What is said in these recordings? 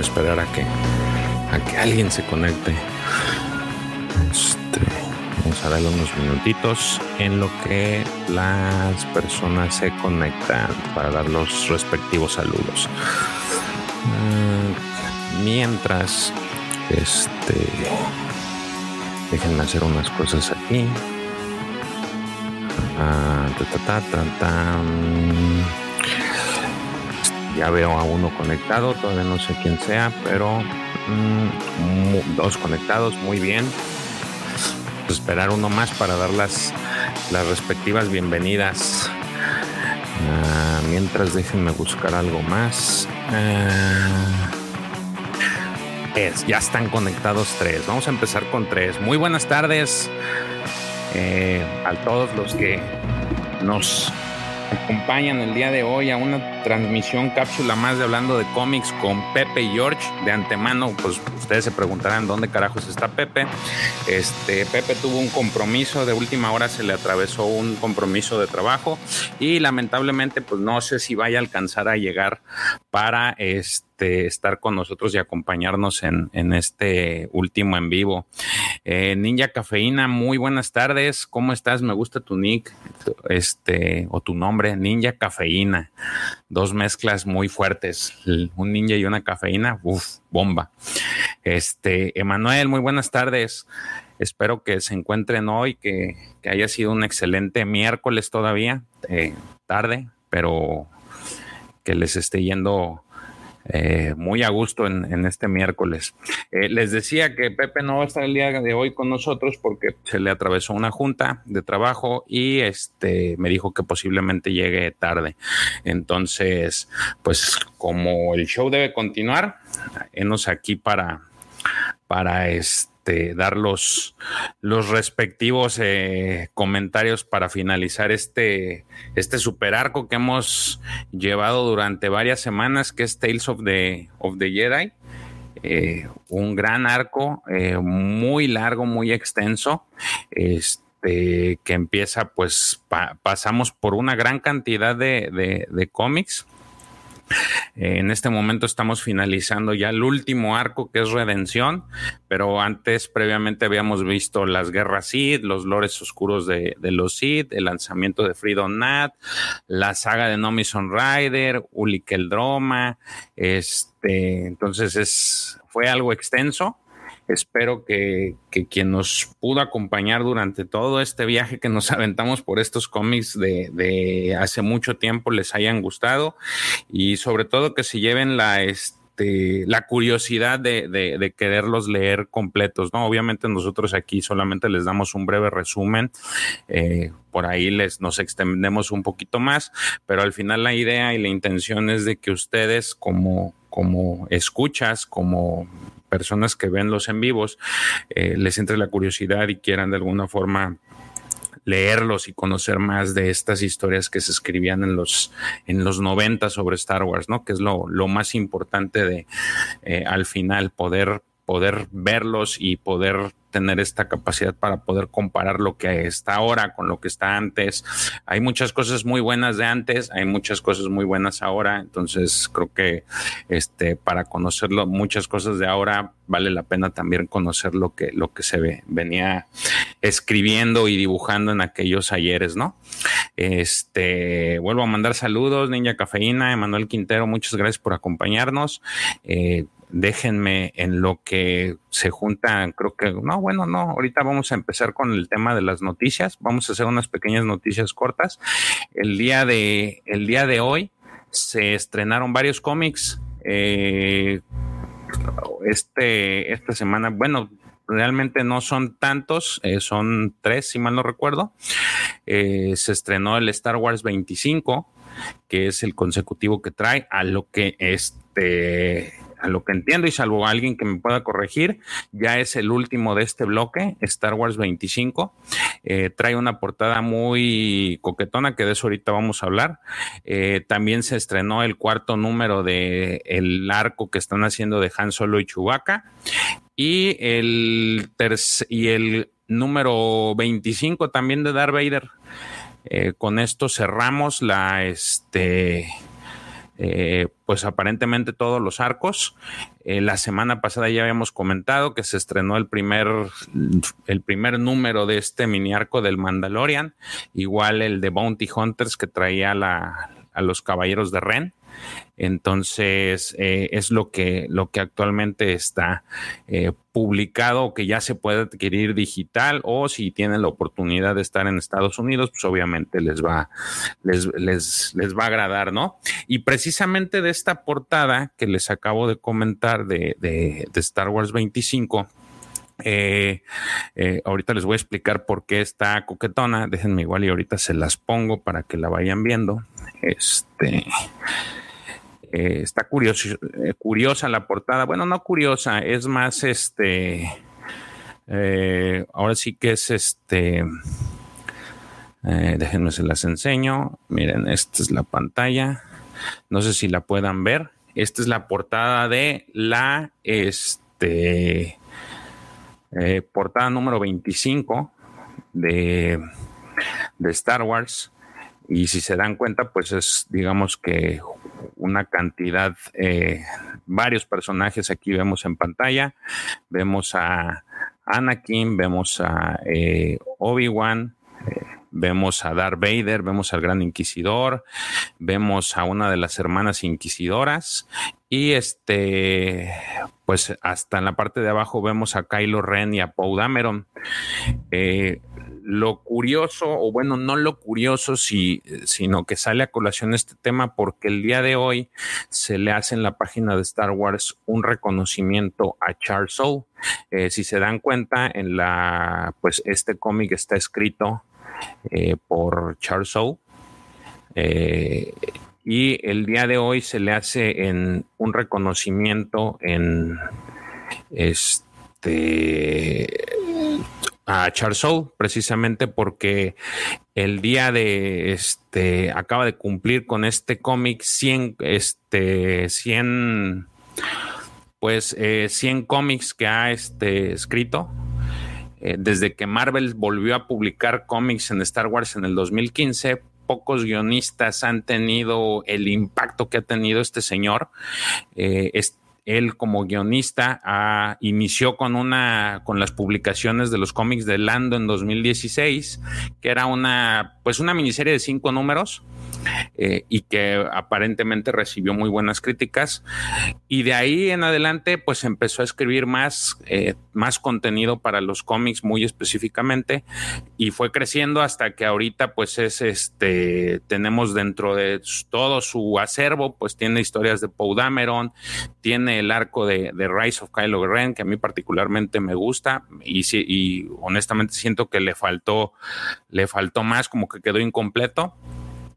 Esperar a que, a que alguien se conecte. Este, vamos a darle unos minutitos en lo que las personas se conectan para dar los respectivos saludos. Ah, mientras, este, déjenme hacer unas cosas aquí. Ah, ya veo a uno conectado, todavía no sé quién sea, pero mm, dos conectados, muy bien. esperar uno más para dar las, las respectivas bienvenidas. Ah, mientras déjenme buscar algo más. Ah, es, ya están conectados tres. Vamos a empezar con tres. Muy buenas tardes eh, a todos los que nos acompañan el día de hoy a una transmisión cápsula más de hablando de cómics con Pepe y George. De antemano, pues ustedes se preguntarán dónde carajos está Pepe. Este Pepe tuvo un compromiso de última hora, se le atravesó un compromiso de trabajo y lamentablemente, pues no sé si vaya a alcanzar a llegar para este estar con nosotros y acompañarnos en, este último en vivo. Eh, Ninja Cafeína, muy buenas tardes. ¿Cómo estás? Me gusta tu nick, este, o tu nombre, Ninja Cafeína. Dos mezclas muy fuertes, un ninja y una cafeína, uff, bomba. Este, Emanuel, muy buenas tardes. Espero que se encuentren hoy, que, haya sido un excelente miércoles todavía, eh, tarde, pero que les esté yendo eh, muy a gusto en, este miércoles. Eh, les decía que Pepe no va a estar el día de hoy con nosotros porque se le atravesó una junta de trabajo y este me dijo que posiblemente llegue tarde. Entonces, pues como el show debe continuar, enos aquí para, para este este, dar los, los respectivos eh, comentarios para finalizar este, este super arco que hemos llevado durante varias semanas, que es Tales of the, of the Jedi. Eh, un gran arco, eh, muy largo, muy extenso. Este, que empieza, pues pasamos por una gran cantidad de, de cómics eh, en este momento estamos finalizando ya el último arco que es Redención, pero antes previamente habíamos visto las guerras Sith, los lores oscuros de, los Sith, el lanzamiento de Freedom Nat, la saga de Nomison Rider, Ulik el Droma, este, entonces es, fue algo extenso Espero que, quien nos pudo acompañar durante todo este viaje que nos aventamos por estos cómics de, hace mucho tiempo les hayan gustado y sobre todo que se lleven la... Este, la curiosidad de, quererlos leer completos, ¿no? Obviamente nosotros aquí solamente les damos un breve resumen, eh, por ahí les nos extendemos un poquito más, pero al final la idea y la intención es de que ustedes como, como escuchas, como personas que ven los en vivos eh, les entre la curiosidad y quieran de alguna forma leerlos y conocer más de estas historias que se escribían en los en los 90 sobre Star Wars, ¿no? Que es lo, más importante de eh, al final poder poder verlos y poder tener esta capacidad para poder comparar lo que está ahora con lo que está antes. Hay muchas cosas muy buenas de antes, hay muchas cosas muy buenas ahora, entonces creo que este para conocerlo muchas cosas de ahora vale la pena también conocer lo que lo que se ve, venía escribiendo y dibujando en aquellos ayeres, ¿no? Este, vuelvo a mandar saludos, Niña Cafeína, Emanuel Quintero, muchas gracias por acompañarnos. Eh, déjenme en lo que se juntan, creo que, no, bueno, no, ahorita vamos a empezar con el tema de las noticias, vamos a hacer unas pequeñas noticias cortas. El día de, el día de hoy se estrenaron varios cómics. Eh, este, esta semana, bueno, realmente no son tantos, eh, son tres, si mal no recuerdo. Eh, se estrenó el Star Wars 25, que es el consecutivo que trae a lo que este a lo que entiendo y salvo alguien que me pueda corregir, ya es el último de este bloque, Star Wars 25. Eh, trae una portada muy coquetona, que de eso ahorita vamos a hablar. Eh, también se estrenó el cuarto número de el arco que están haciendo de Han Solo y Chewbacca. Y el, y el número 25 también de Darth Vader. Eh, con esto cerramos la, este, eh, pues aparentemente todos los arcos. Eh, la semana pasada ya habíamos comentado que se estrenó el primer, el primer número de este mini arco del Mandalorian, igual el de Bounty Hunters que traía a los Caballeros de Ren. Entonces, eh, es lo que, lo que actualmente está eh, publicado, que ya se puede adquirir digital, o si tienen la oportunidad de estar en Estados Unidos, pues obviamente les va, les, les, les va a agradar, ¿no? Y precisamente de esta portada que les acabo de comentar de, de, Star Wars 25. Eh, eh, ahorita les voy a explicar por qué está coquetona. Déjenme igual y ahorita se las pongo para que la vayan viendo. Este. Eh, está eh, curiosa la portada. Bueno, no curiosa, es más este. Eh, ahora sí que es este. déjenme se las enseño. Miren, esta es la pantalla. No sé si la puedan ver. Esta es la portada de la este, portada número 25 de, de Star Wars. Y si se dan cuenta, pues es, digamos que una cantidad, eh, varios personajes aquí vemos en pantalla. Vemos a Anakin, vemos a eh, Obi-Wan, eh, vemos a Darth Vader, vemos al Gran Inquisidor, vemos a una de las hermanas inquisidoras y este, pues hasta en la parte de abajo vemos a Kylo Ren y a Poe Dameron lo curioso, o bueno, no lo curioso, sino que sale a colación este tema porque el día de hoy se le hace en la página de Star Wars un reconocimiento a Charles Soule. Eh, si se dan cuenta, en la, pues este cómic está escrito eh, por Charles Soule. Eh, y el día de hoy se le hace en un reconocimiento en este a Charles Soule, precisamente porque el día de este acaba de cumplir con este cómic 100 este 100 pues 100 eh, cómics que ha este, escrito eh, desde que Marvel volvió a publicar cómics en Star Wars en el 2015 pocos guionistas han tenido el impacto que ha tenido este señor. Eh, él como guionista ah, inició con una con las publicaciones de los cómics de Lando en 2016, que era una pues una miniserie de cinco números eh, y que aparentemente recibió muy buenas críticas. Y de ahí en adelante, pues empezó a escribir más, eh, más contenido para los cómics muy específicamente y fue creciendo hasta que ahorita pues es este, tenemos dentro de todo su acervo, pues tiene historias de Dameron, tiene el arco de, Rise of Kylo Ren, que a mí particularmente me gusta y, y honestamente siento que le faltó, le faltó más, como que quedó incompleto.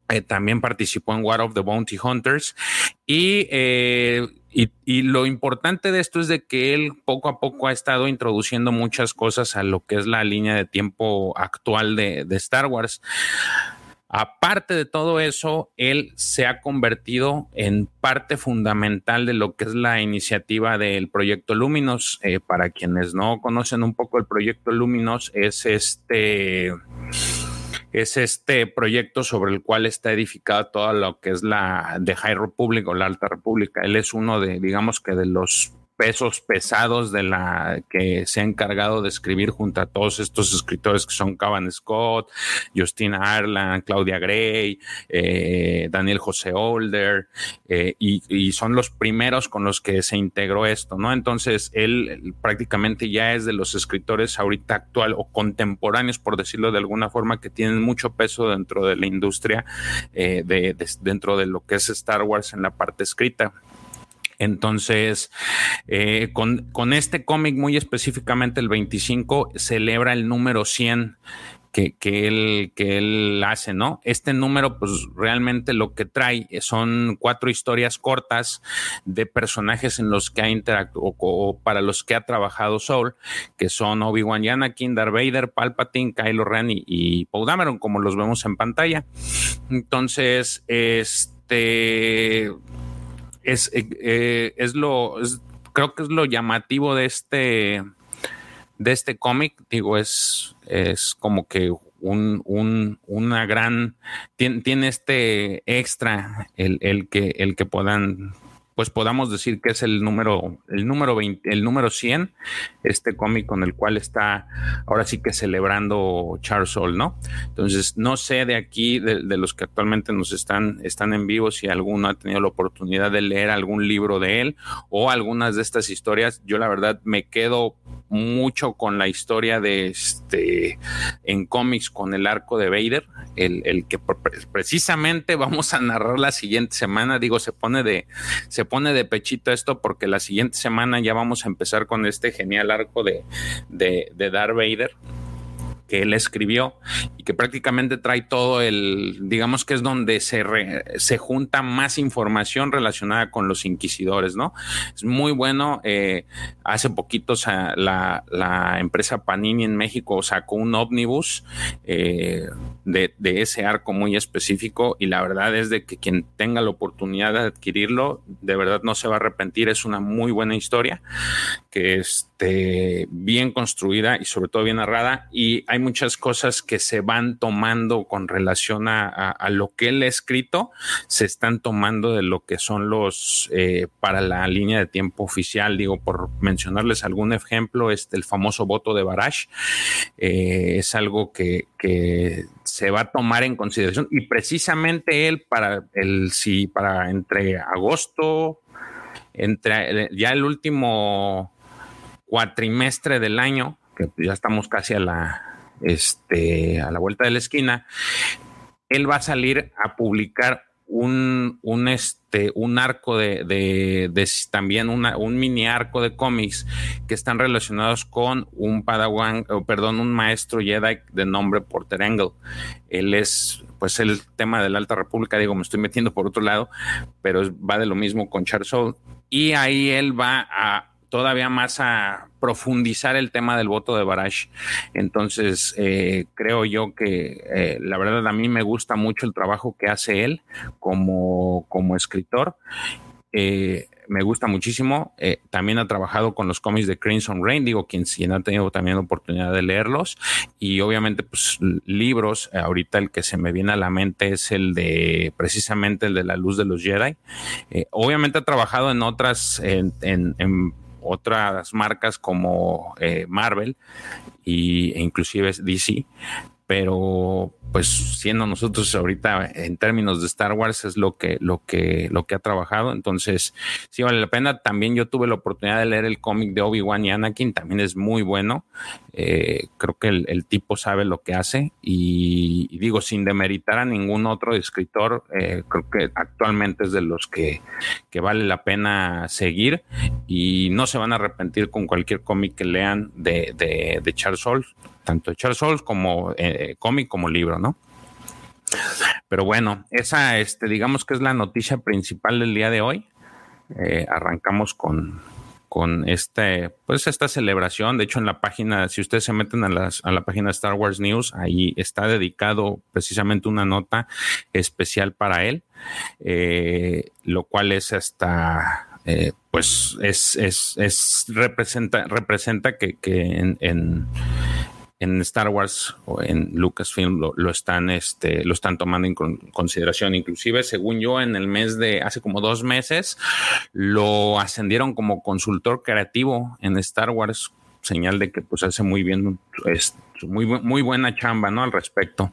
Eh, también participó en War of the Bounty Hunters eh, y, y, lo importante de esto es de que él poco a poco ha estado introduciendo muchas cosas a lo que es la línea de tiempo actual de, de Star Wars. Aparte de todo eso, él se ha convertido en parte fundamental de lo que es la iniciativa del proyecto Luminos. Eh, para quienes no conocen un poco el proyecto Luminos, es este es este proyecto sobre el cual está edificada toda lo que es la de High Republic o la Alta República. Él es uno de, digamos que de los pesos pesados de la que se ha encargado de escribir junto a todos estos escritores que son Cavan Scott, Justina Arlan, Claudia Gray, eh, Daniel José Older, eh, y, son los primeros con los que se integró esto, ¿no? Entonces, él prácticamente ya es de los escritores ahorita actual o contemporáneos, por decirlo de alguna forma, que tienen mucho peso dentro de la industria, eh, dentro de lo que es Star Wars en la parte escrita. Entonces, eh, con, este cómic muy específicamente el 25 celebra el número 100 que, él, que él hace, ¿no? Este número, pues realmente lo que trae son cuatro historias cortas de personajes en los que ha interactuado o, para los que ha trabajado Soul, que son Obi-Wan y Anakin, Vader, Palpatine, Kylo Ren y, y Dameron, como los vemos en pantalla. Entonces, este es, eh, eh, es lo, creo que es lo llamativo de este, de este cómic. Digo, es, es como que un, un, una gran, tiene, tiene este extra el, el, que, el que puedan pues podamos decir que es el número, el número 20, el número 100, este cómic con el cual está ahora sí que celebrando Charles Soule, ¿no? Entonces, no sé de aquí, de, los que actualmente nos están, están en vivo, si alguno ha tenido la oportunidad de leer algún libro de él o algunas de estas historias. Yo la verdad me quedo mucho con la historia de este en cómics con el arco de Vader, el, el que precisamente vamos a narrar la siguiente semana. Digo, se pone de, se pone de pechito esto porque la siguiente semana ya vamos a empezar con este genial arco de, de, de Darth Vader que él escribió y que prácticamente trae todo el, digamos que es donde se, re, se junta más información relacionada con los inquisidores, ¿no? Es muy bueno. Eh, hace poquito la, la, empresa Panini en México sacó un ómnibus eh, de, de, ese arco muy específico y la verdad es de que quien tenga la oportunidad de adquirirlo, de verdad no se va a arrepentir. Es una muy buena historia que esté bien construida y sobre todo bien narrada y hay muchas cosas que se van tomando con relación a, lo que él ha escrito, se están tomando de lo que son los eh, para la línea de tiempo oficial. Digo, por mencionarles algún ejemplo, este el famoso voto de Barash eh, es algo que, que, se va a tomar en consideración y precisamente él para el si para entre agosto entre ya el último cuatrimestre del año, que ya estamos casi a la, este, a la vuelta de la esquina, él va a salir a publicar un, un, este, un arco de, de, también una, un mini arco de cómics que están relacionados con un padawan, oh, perdón, un maestro Jedi de nombre Porter Engel. Él es, pues, el tema de la Alta República, digo, me estoy metiendo por otro lado, pero va de lo mismo con Charles Soule. Y ahí él va a todavía más a profundizar el tema del voto de Barash. Entonces, eh, creo yo que eh, la verdad a mí me gusta mucho el trabajo que hace él como, como escritor. Eh, me gusta muchísimo. Eh, también ha trabajado con los cómics de Crimson Rain, digo, quien, quien ha tenido también la oportunidad de leerlos. Y obviamente, pues libros, eh, ahorita el que se me viene a la mente es el de, precisamente el de La Luz de los Jedi. Eh, obviamente ha trabajado en otras, en, en, en otras marcas como eh, Marvel y, e inclusive DC, pero pues siendo nosotros ahorita en términos de Star Wars es lo que lo que lo que ha trabajado. Entonces sí vale la pena. También yo tuve la oportunidad de leer el cómic de Obi Wan y Anakin también es muy bueno. Eh, creo que el, el, tipo sabe lo que hace y, digo sin demeritar a ningún otro escritor eh, creo que actualmente es de los que, que vale la pena seguir y no se van a arrepentir con cualquier cómic que lean de, de, de Charles Soule tanto Charles Soule como eh, cómic como libro, ¿no? Pero bueno, esa, este, digamos que es la noticia principal del día de hoy. Eh, arrancamos con, con este, pues esta celebración. De hecho, en la página, si ustedes se meten a, las, a la página Star Wars News, ahí está dedicado precisamente una nota especial para él, eh, lo cual es hasta, eh, pues es, es, es, representa, representa que, que en, en en Star Wars o en Lucasfilm lo, lo, están, este, lo están tomando en consideración. Inclusive, según yo, en el mes de hace como dos meses, lo ascendieron como consultor creativo en Star Wars, señal de que pues hace muy bien, es muy, muy buena chamba, ¿no? Al respecto.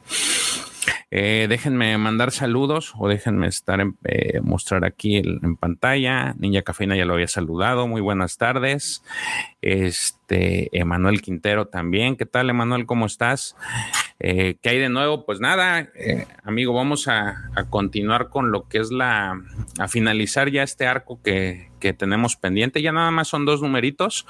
Eh, déjenme mandar saludos o déjenme estar en, eh, mostrar aquí en pantalla. Ninja Cafeína ya lo había saludado. Muy buenas tardes. Este, Emanuel Quintero también. ¿Qué tal, Emanuel? ¿Cómo estás? Eh, ¿Qué hay de nuevo? Pues nada, amigo, vamos a, a, continuar con lo que es la, a finalizar ya este arco que, que tenemos pendiente. Ya nada más son dos numeritos.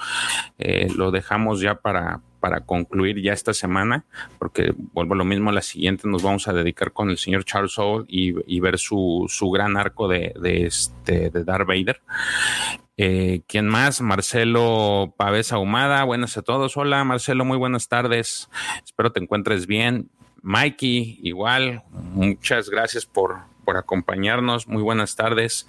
Lo dejamos ya para, para concluir ya esta semana, porque vuelvo a lo mismo, la siguiente nos vamos a dedicar con el señor Charles Soule y, ver su, su, gran arco de, de, este, de Darth Vader. Eh, ¿Quién más? Marcelo Pavés Ahumada. Buenas a todos. Hola, Marcelo. Muy buenas tardes. Espero te encuentres bien. Mikey, igual. Muchas gracias por, por acompañarnos. Muy buenas tardes.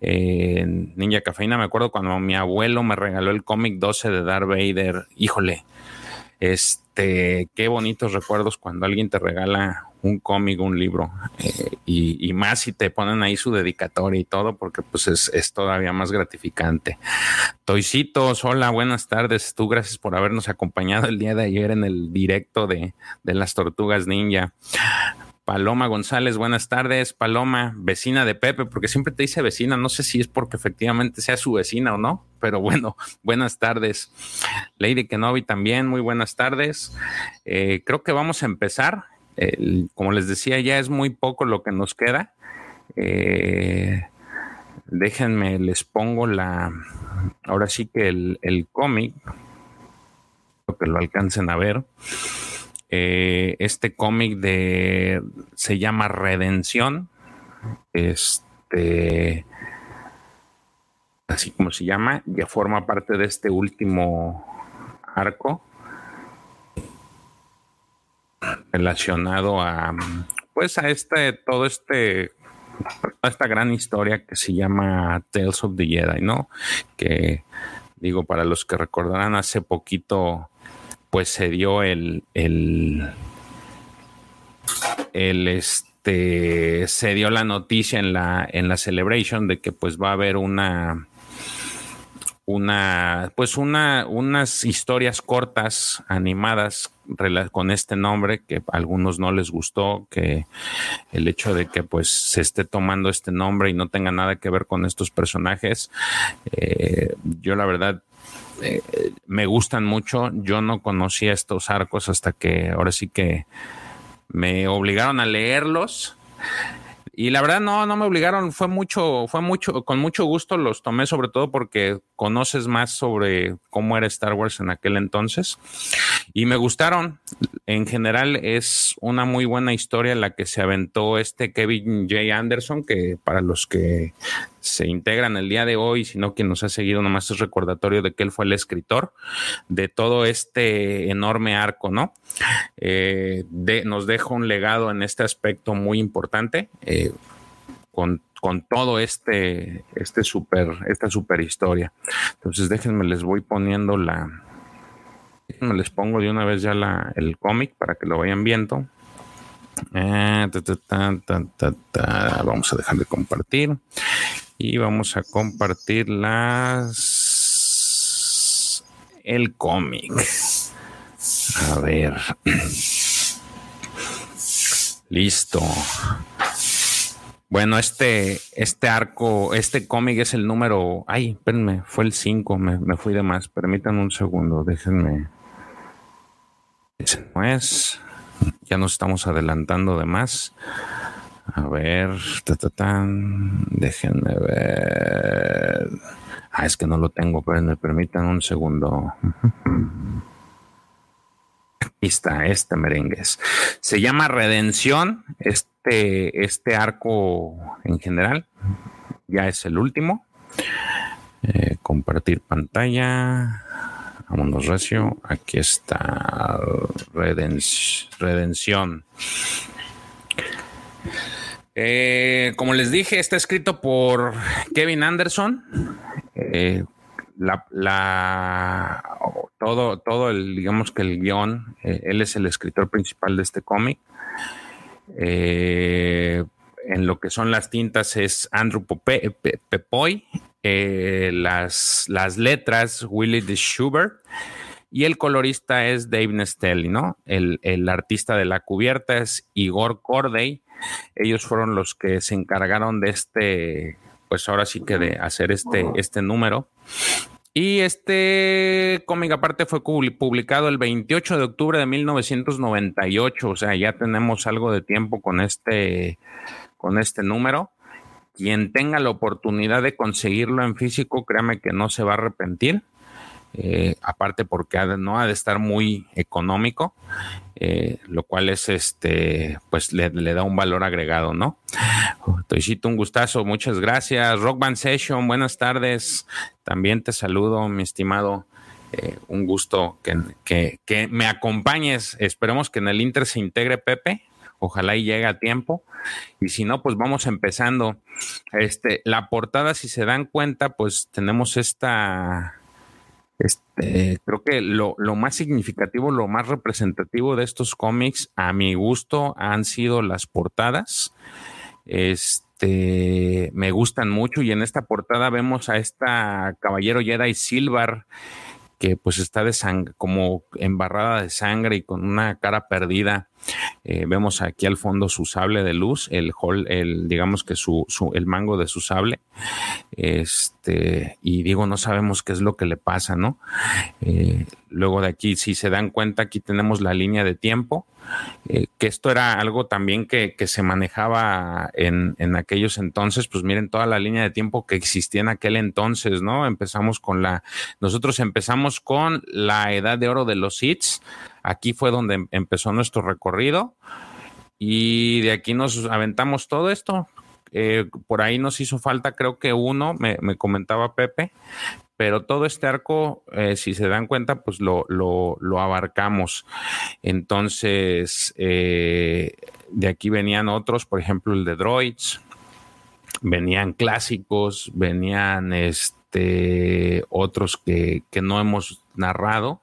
Eh, Ninja Cafeína, me acuerdo cuando mi abuelo me regaló el cómic 12 de Darth Vader. Híjole, Este, qué bonitos recuerdos cuando alguien te regala un cómic, un libro, eh, y, más si te ponen ahí su dedicatoria y todo, porque pues es, todavía más gratificante. Toicitos, hola, buenas tardes. Tú, gracias por habernos acompañado el día de ayer en el directo de, de las tortugas ninja. Paloma González, buenas tardes. Paloma, vecina de Pepe, porque siempre te dice vecina, no sé si es porque efectivamente sea su vecina o no, pero bueno, buenas tardes. Lady Kenobi también, muy buenas tardes. Eh, creo que vamos a empezar. como les decía, ya es muy poco lo que nos queda. Eh, déjenme, les pongo la, ahora sí que el, el cómic, que lo alcancen a ver. Eh, este cómic de se llama Redención. Este así como se llama, ya forma parte de este último arco relacionado a pues a este todo este esta gran historia que se llama Tales of the Jedi, ¿no? Que digo para los que recordarán hace poquito pues se dio el, el, este, se dio la noticia en la, en la celebration de que pues va a haber una, una, pues una, unas historias cortas animadas con este nombre que a algunos no les gustó, que el hecho de que pues se esté tomando este nombre y no tenga nada que ver con estos personajes, eh, yo la verdad me gustan mucho. Yo no conocía estos arcos hasta que ahora sí que me obligaron a leerlos. Y la verdad no, no me obligaron, fue mucho, fue mucho, con mucho gusto los tomé, sobre todo porque conoces más sobre cómo era Star Wars en aquel entonces. Y me gustaron. En general es una muy buena historia la que se aventó este Kevin J. Anderson, que para los que se integran el día de hoy, sino quien nos ha seguido nomás es recordatorio de que él fue el escritor de todo este enorme arco, ¿no? Eh, nos deja un legado en este aspecto muy importante. Eh, con, todo este, este super, esta super historia. Entonces déjenme, les voy poniendo la, les pongo de una vez ya la, el cómic para que lo vayan viendo. Eh, vamos a dejar de compartir y vamos a compartir las el cómic. A ver. Listo. Bueno, este, este arco, este cómic es el número. Ay, espérenme, fue el 5, me, me, fui de más. Permítanme un segundo, déjenme. Ese no. Ya nos estamos adelantando de más. A ver, déjenme ver. Ah, es que no lo tengo, pero me permitan un segundo. Aquí está, este merengues. Se llama Redención, este, este arco en general. Ya es el último. Eh, compartir pantalla. Vámonos recio. Aquí está Redención. Eh, como les dije, está escrito por Kevin Anderson. Eh, todo, el, digamos que el guion, eh, él es el escritor principal de este cómic. en lo que son las tintas es Andrew Pepoy, las, letras Willie de Schubert y el colorista es Dave Nestelli, ¿no? El artista de la cubierta es Igor Corday ellos fueron los que se encargaron de este, pues ahora sí que de hacer este, este número. Y este cómic aparte fue publicado el 28 de octubre de 1998, o sea, ya tenemos algo de tiempo con este, con este número. Quien tenga la oportunidad de conseguirlo en físico, créame que no se va a arrepentir. Eh, aparte porque no ha de estar muy económico, eh, lo cual es este, pues le, da un valor agregado, ¿no? Toishito, un gustazo, muchas gracias. Rock Band Session, buenas tardes. También te saludo, mi estimado. Eh, un gusto que, que, me acompañes. Esperemos que en el Inter se integre Pepe. Ojalá y llegue a tiempo. Y si no, pues vamos empezando. Este, la portada, si se dan cuenta, pues tenemos esta Este, creo que lo, lo, más significativo, lo más representativo de estos cómics, a mi gusto, han sido las portadas. Este, me gustan mucho y en esta portada vemos a esta caballero Jedi Silver que pues está de sangre, como embarrada de sangre y con una cara perdida. Eh, vemos aquí al fondo su sable de luz, el, el digamos que su, el mango de su sable. Este, y digo, no sabemos qué es lo que le pasa, ¿no? Eh, luego de aquí, si se dan cuenta, aquí tenemos la línea de tiempo, eh, que esto era algo también que, se manejaba en, en, aquellos entonces, pues miren toda la línea de tiempo que existía en aquel entonces, ¿no? Empezamos con la, nosotros empezamos con la edad de oro de los hits Aquí fue donde em, empezó nuestro recorrido y de aquí nos aventamos todo esto. Eh, por ahí nos hizo falta, creo que uno, me, comentaba Pepe, pero todo este arco, eh, si se dan cuenta, pues lo, abarcamos. Entonces, eh, de aquí venían otros, por ejemplo, el de Droids, venían clásicos, venían este, otros que, que no hemos narrado.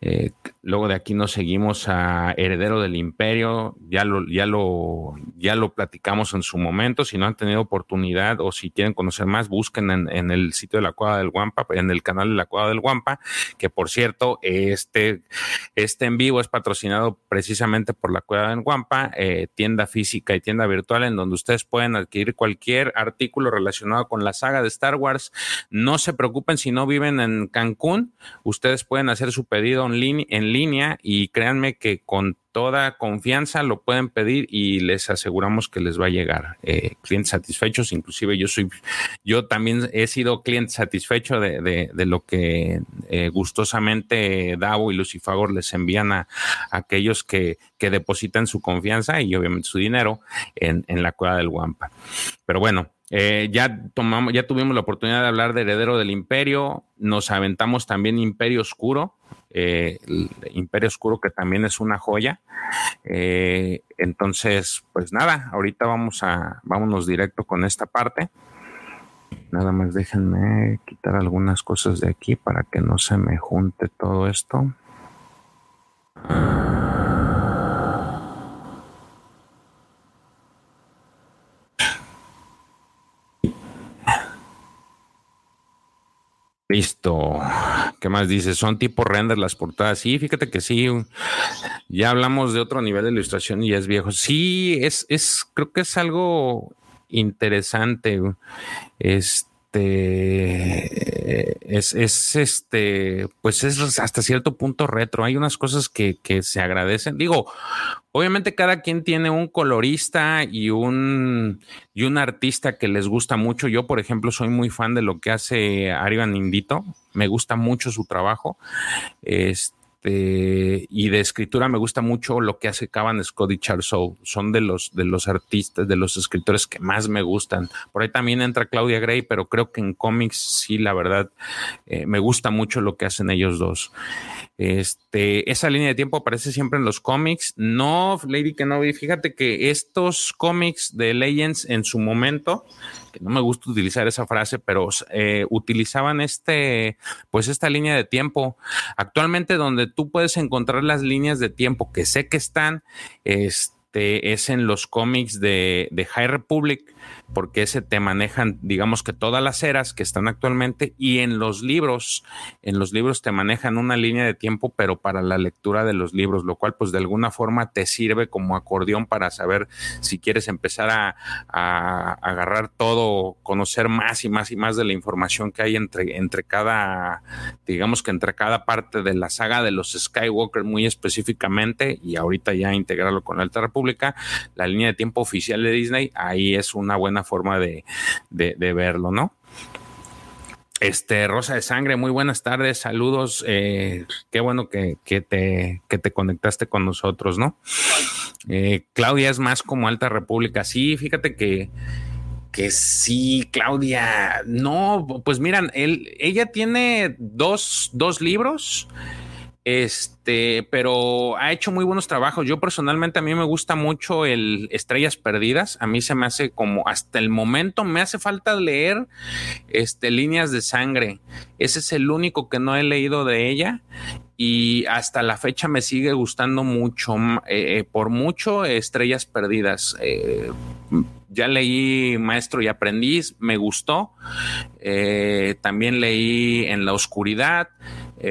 Eh, luego de aquí nos seguimos a Heredero del Imperio, ya lo, ya lo, ya lo platicamos en su momento. Si no han tenido oportunidad o si quieren conocer más, busquen en, el sitio de la Cueva del Guampa, en el canal de la Cueva del Guampa, que por cierto, este, este en vivo es patrocinado precisamente por la Cueva del Guampa, eh, tienda física y tienda virtual, en donde ustedes pueden adquirir cualquier artículo relacionado con la saga de Star Wars. No se preocupen si no viven en Cancún, ustedes pueden hacer su pedido en línea y créanme que con toda confianza lo pueden pedir y les aseguramos que les va a llegar. Eh, clientes satisfechos, inclusive yo soy, yo también he sido cliente satisfecho de, lo que eh, gustosamente Davo y Lucifagor les envían a, aquellos que, depositan su confianza y obviamente su dinero en, en la cueva del Guampa. Pero bueno, eh, ya tomamos, ya tuvimos la oportunidad de hablar de Heredero del Imperio, nos aventamos también Imperio Oscuro, eh, Imperio Oscuro que también es una joya. Eh, entonces, pues nada, ahorita vamos a, vámonos directo con esta parte. Nada más déjenme quitar algunas cosas de aquí para que no se me junte todo esto. Listo. ¿Qué más dice? Son tipo render las portadas. Sí, fíjate que sí. Ya hablamos de otro nivel de ilustración y ya es viejo. Sí, es, es, creo que es algo interesante. Este este es, es, este, pues es hasta cierto punto retro. Hay unas cosas que, que, se agradecen. Digo, obviamente cada quien tiene un colorista y un, y un artista que les gusta mucho. Yo, por ejemplo, soy muy fan de lo que hace Arivan Indito. Me gusta mucho su trabajo. Este este, y de escritura me gusta mucho lo que hace Cavan Scott y Charles Son de los, de los artistas, de los escritores que más me gustan. Por ahí también entra Claudia Gray, pero creo que en cómics sí, la verdad, eh, me gusta mucho lo que hacen ellos dos. Este, esa línea de tiempo aparece siempre en los cómics. No, Lady Kenobi, fíjate que estos cómics de Legends en su momento, que no me gusta utilizar esa frase, pero eh, utilizaban este, pues esta línea de tiempo. Actualmente donde tú puedes encontrar las líneas de tiempo que sé que están, este, es en los cómics de, de High Republic porque ese te manejan, digamos que todas las eras que están actualmente y en los libros, en los libros te manejan una línea de tiempo, pero para la lectura de los libros, lo cual pues de alguna forma te sirve como acordeón para saber si quieres empezar a, agarrar todo, conocer más y más y más de la información que hay entre, entre cada, digamos que entre cada parte de la saga de los Skywalker muy específicamente y ahorita ya integrarlo con la Alta República, la línea de tiempo oficial de Disney, ahí es una buena forma de, verlo, ¿no? Este, Rosa de Sangre, muy buenas tardes, saludos. Eh, qué bueno que, te, te conectaste con nosotros, ¿no? Eh, Claudia es más como Alta República. Sí, fíjate que, que sí, Claudia. No, pues miran, él, ella tiene dos, dos libros Este, pero ha hecho muy buenos trabajos. Yo personalmente a mí me gusta mucho el Estrellas Perdidas. A mí se me hace como hasta el momento me hace falta leer este líneas de sangre. Ese es el único que no he leído de ella y hasta la fecha me sigue gustando mucho, eh, eh, por mucho Estrellas Perdidas. Eh, ya leí Maestro y Aprendiz, me gustó. también leí En la Oscuridad.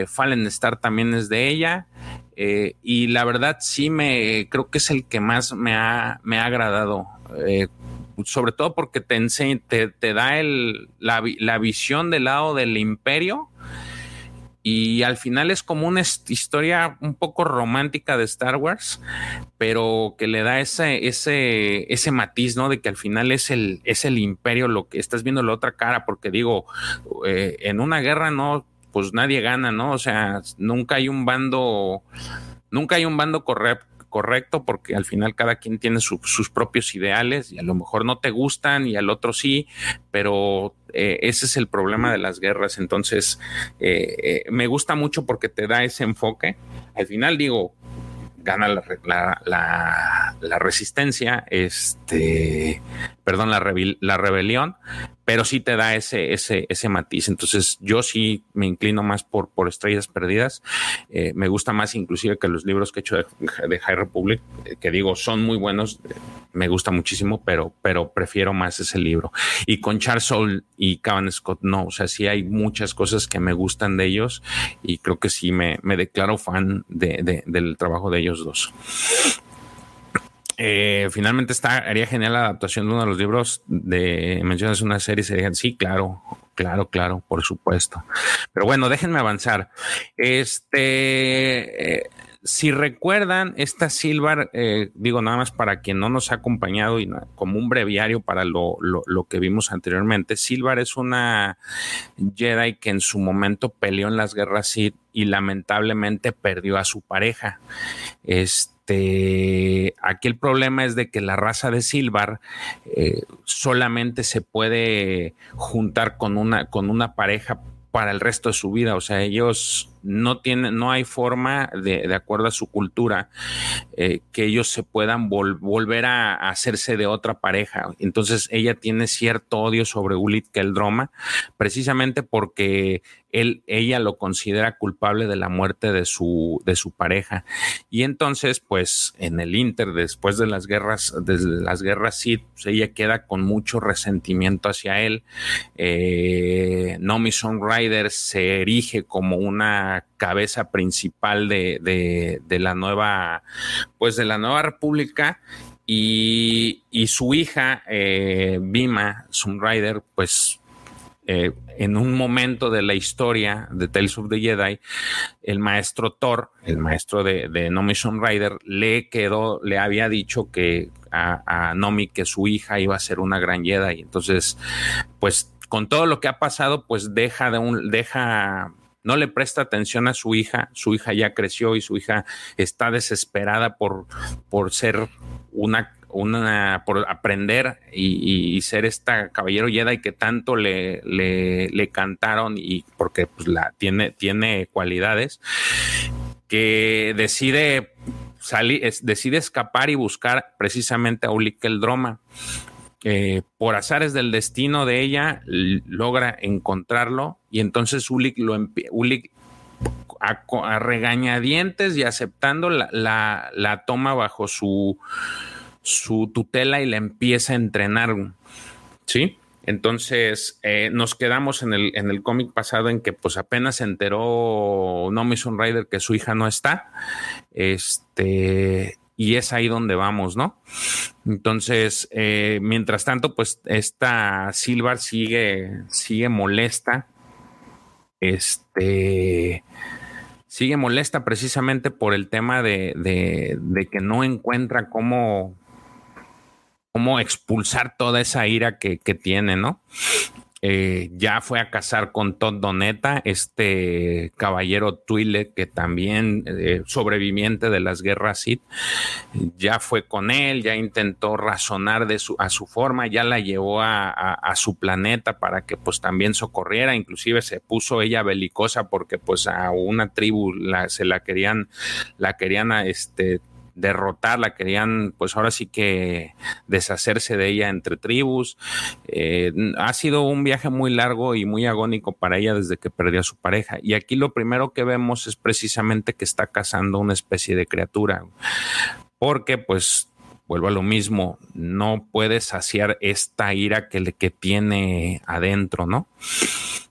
Fallen Star también es de ella. y la verdad sí me creo que es el que más me ha, me ha agradado. sobre todo porque te, te, te da el, la, la visión del lado del imperio y al final es como una historia un poco romántica de Star Wars, pero que le da ese, ese, ese matiz, ¿no? De que al final es el, es el imperio lo que estás viendo la otra cara, porque digo, eh, en una guerra no, pues nadie gana, ¿no? O sea, nunca hay un bando, nunca hay un bando correcto porque al final cada quien tiene sus propios ideales y a lo mejor no te gustan y al otro sí, pero eh, ese es el problema de las guerras. Entonces, eh, eh, me gusta mucho porque te da ese enfoque. Al final digo, gana la, la, resistencia, este, perdón, la, la rebelión, pero sí te da ese, ese, ese matiz. Entonces yo sí me inclino más por, por Estrellas Perdidas. Eh, me gusta más inclusive que los libros que he hecho de, High Republic, eh, que digo, son muy buenos, eh, me gusta muchísimo, pero, pero prefiero más ese libro. Y con Charles Soule y Cavan Scott, no, o sea, sí hay muchas cosas que me gustan de ellos y creo que sí me, me declaro fan de, del trabajo de ellos dos. Eh, finalmente está, haría genial la adaptación de uno de los libros de mencionas una serie, sería sí, claro, claro, claro, por supuesto. Pero bueno, déjenme avanzar. Este, eh, si recuerdan, esta Silvar, eh, digo nada más para quien no nos ha acompañado y como un breviario para lo, lo, que vimos anteriormente, Silvar es una Jedi que en su momento peleó en las guerras y lamentablemente perdió a su pareja. Este este, aquí el problema es de que la raza de Silvar eh, solamente se puede juntar con una, con una pareja para el resto de su vida. O sea, ellos no tienen, no hay forma de, de acuerdo a su cultura, eh, que ellos se puedan volver a, hacerse de otra pareja. Entonces ella tiene cierto odio sobre Ulit Keldroma, precisamente porque él, ella lo considera culpable de la muerte de su, de su pareja. Y entonces, pues, en el Inter, después de las guerras, desde las guerras Sith, pues, ella queda con mucho resentimiento hacia él. Eh, Nomi Songrider se erige como una cabeza principal de, la nueva, pues de la nueva república. Y, su hija, eh, Bima Sunrider, pues eh, en un momento de la historia de Tales of the Jedi, el maestro Thor, el maestro de, de Nomi Sunrider, le quedó, le había dicho que a, a, Nomi que su hija iba a ser una gran Jedi. Entonces, pues con todo lo que ha pasado, pues deja de un, deja no le presta atención a su hija, su hija ya creció y su hija está desesperada por, por ser una, una por aprender y, ser esta caballero Jedi que tanto le, le, cantaron y porque pues, la, tiene, tiene cualidades, que decide salir, decide escapar y buscar precisamente a Ulik el Droma. Eh, por azares del destino de ella, logra encontrarlo y entonces Ulik, lo Ulik a, regañadientes y aceptando la, toma bajo su, su tutela y la empieza a entrenar. ¿Sí? Entonces eh, nos quedamos en el, en el cómic pasado en que pues apenas se enteró Nomi Rider que su hija no está. Este, y es ahí donde vamos, ¿no? Entonces, eh, mientras tanto, pues esta Silvar sigue, sigue molesta. Este sigue molesta precisamente por el tema de, de, que no encuentra cómo, cómo expulsar toda esa ira que, que tiene, ¿no? eh, ya fue a casar con Todd Doneta, este caballero Twile que también eh, sobreviviente de las guerras Sith, ya fue con él, ya intentó razonar de su, a su forma, ya la llevó a, su planeta para que pues también socorriera, inclusive se puso ella belicosa porque pues a una tribu se la querían, la querían a este derrotarla, querían pues ahora sí que deshacerse de ella entre tribus. Eh, ha sido un viaje muy largo y muy agónico para ella desde que perdió a su pareja. Y aquí lo primero que vemos es precisamente que está cazando una especie de criatura. Porque pues vuelvo a lo mismo, no puede saciar esta ira que, que tiene adentro, ¿no?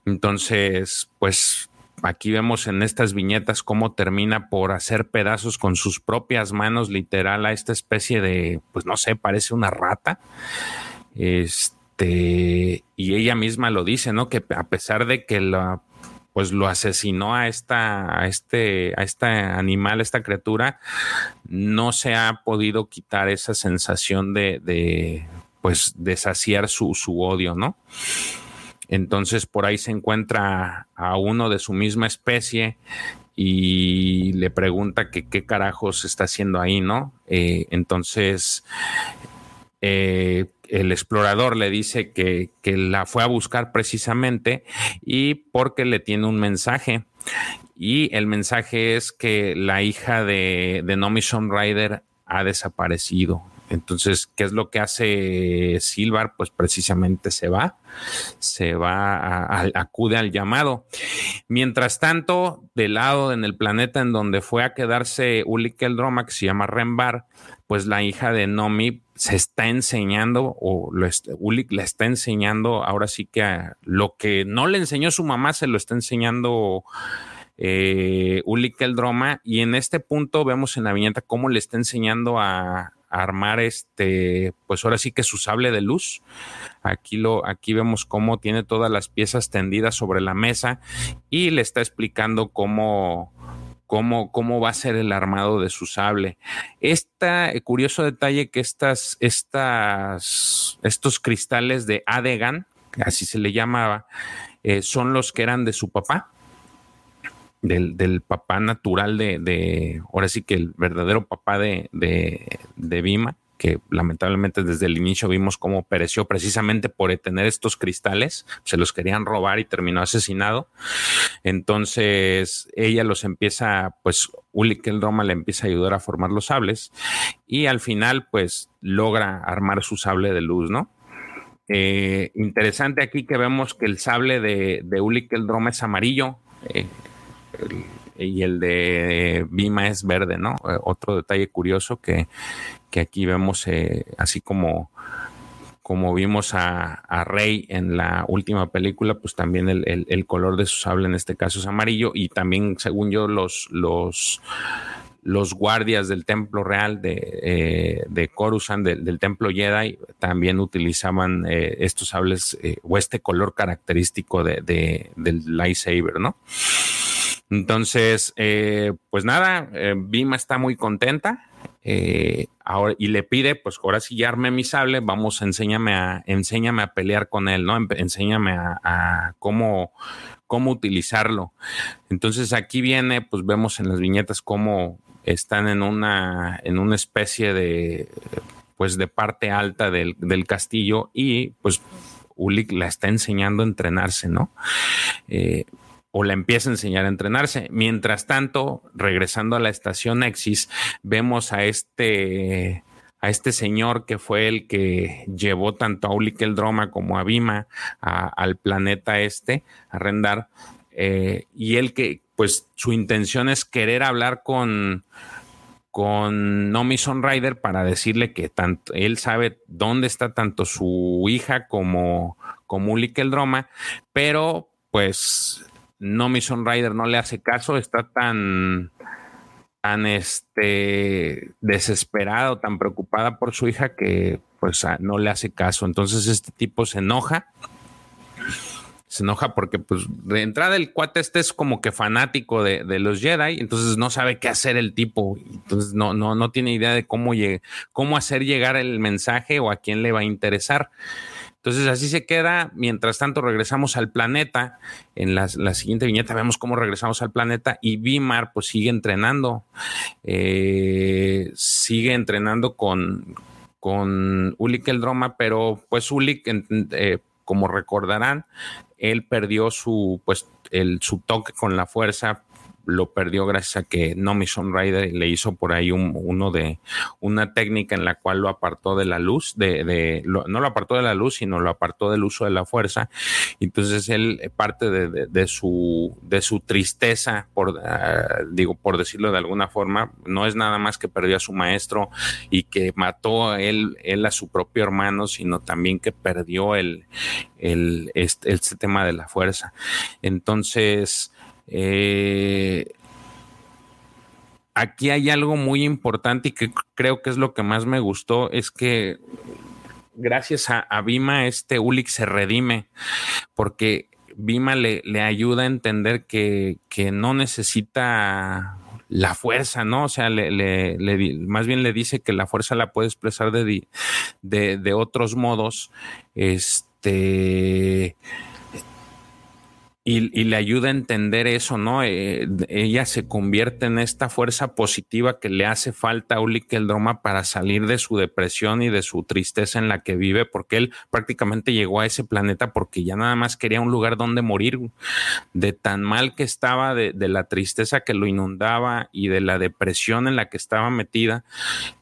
Entonces, pues Aquí vemos en estas viñetas cómo termina por hacer pedazos con sus propias manos, literal, a esta especie de, pues no sé, parece una rata. Este, y ella misma lo dice, ¿no? Que a pesar de que la, pues lo asesinó a esta, a este, a este animal, esta criatura, no se ha podido quitar esa sensación de, de pues, de saciar su, su odio, ¿no? Entonces por ahí se encuentra a uno de su misma especie y le pregunta que qué carajos está haciendo ahí, ¿no? Eh, entonces eh, el explorador le dice que, la fue a buscar precisamente y porque le tiene un mensaje. Y el mensaje es que la hija de, de Nomi Rider ha desaparecido. Entonces, ¿qué es lo que hace Silvar? Pues precisamente se va, se va, acude al llamado. Mientras tanto, del lado en el planeta en donde fue a quedarse Ulik Eldroma, que se llama Rembar, pues la hija de Nomi se está enseñando, o lo le está enseñando, ahora sí que lo que no le enseñó su mamá, se lo está enseñando eh, Ulik Eldroma, y en este punto vemos en la viñeta cómo le está enseñando a, armar este, pues ahora sí que su sable de luz. Aquí lo, aquí vemos cómo tiene todas las piezas tendidas sobre la mesa y le está explicando cómo, cómo, cómo va a ser el armado de su sable. Este curioso detalle que estas, estas, estos cristales de Adegan, así se le llamaba, eh, son los que eran de su papá del, papá natural de, de, ahora sí que el verdadero papá de, de, de Bima, que lamentablemente desde el inicio vimos cómo pereció precisamente por tener estos cristales, se los querían robar y terminó asesinado. Entonces ella los empieza, pues Uli Roma le empieza a ayudar a formar los sables y al final pues logra armar su sable de luz, ¿no? Eh, interesante aquí que vemos que el sable de, de Uli Roma es amarillo. Eh, y el de Bima es verde, ¿no? Eh, otro detalle curioso que, aquí vemos, eh, así como, como vimos a, Rey en la última película, pues también el, color de su sable en este caso es amarillo y también, según yo, los, los, los guardias del templo real de, eh, de Coruscant, del templo Jedi, también utilizaban estos sables o este color característico de, del lightsaber, ¿no? Entonces, eh, pues nada, eh, Bima está muy contenta eh, ahora, y le pide, pues ahora sí ya armé mi sable, vamos, enséñame a, enséñame a pelear con él, ¿no? Enséñame a, cómo, cómo utilizarlo. Entonces aquí viene, pues vemos en las viñetas cómo están en una, en una especie de, pues de parte alta del, del castillo y pues Ulik la está enseñando a entrenarse, ¿no? Eh, o la empieza a enseñar a entrenarse. Mientras tanto, regresando a la estación Nexis, vemos a este a este señor que fue el que llevó tanto a Ulik el Droma como a Bima al planeta este, a Rendar, eh, y él que, pues, su intención es querer hablar con, con Nomi Rider para decirle que tanto él sabe dónde está tanto su hija como, como Ulik el Droma, pero pues no Mission Rider no le hace caso, está tan, tan este, desesperado, tan preocupada por su hija que pues ah, no le hace caso. Entonces este tipo se enoja. Se enoja porque, pues, de entrada el cuate este es como que fanático de, los Jedi, entonces no sabe qué hacer el tipo, entonces no, no, no tiene idea de cómo, cómo hacer llegar el mensaje o a quién le va a interesar. Entonces así se queda. Mientras tanto regresamos al planeta. En la, siguiente viñeta vemos cómo regresamos al planeta y Bimar pues sigue entrenando. Eh, sigue entrenando con, con Ulik el Droma, pero pues Ulik, eh, como recordarán, él perdió su, pues, el, su toque con la fuerza lo perdió gracias a que Nomi Rider le hizo por ahí un, uno de una técnica en la cual lo apartó de la luz, de, no lo apartó de la luz, sino lo apartó del uso de la fuerza. Entonces él, eh, parte de, su, de su tristeza, por, ah, digo, por decirlo de alguna forma, no es nada más que perdió a su maestro y que mató a él, a su propio hermano, sino también que perdió el, el, este, este tema de la fuerza. Entonces, eh, aquí hay algo muy importante y que creo que es lo que más me gustó, es que gracias a, a Bima este Ulik se redime, porque Bima le, le ayuda a entender que, no necesita la fuerza, ¿no? O sea, le, más bien le dice que la fuerza la puede expresar de, de, de otros modos. Este y, le ayuda a entender eso, ¿no? Eh, ella se convierte en esta fuerza positiva que le hace falta a Uli Keldroma para salir de su depresión y de su tristeza en la que vive, porque él prácticamente llegó a ese planeta porque ya nada más quería un lugar donde morir, de tan mal que estaba, de, de la tristeza que lo inundaba y de la depresión en la que estaba metida,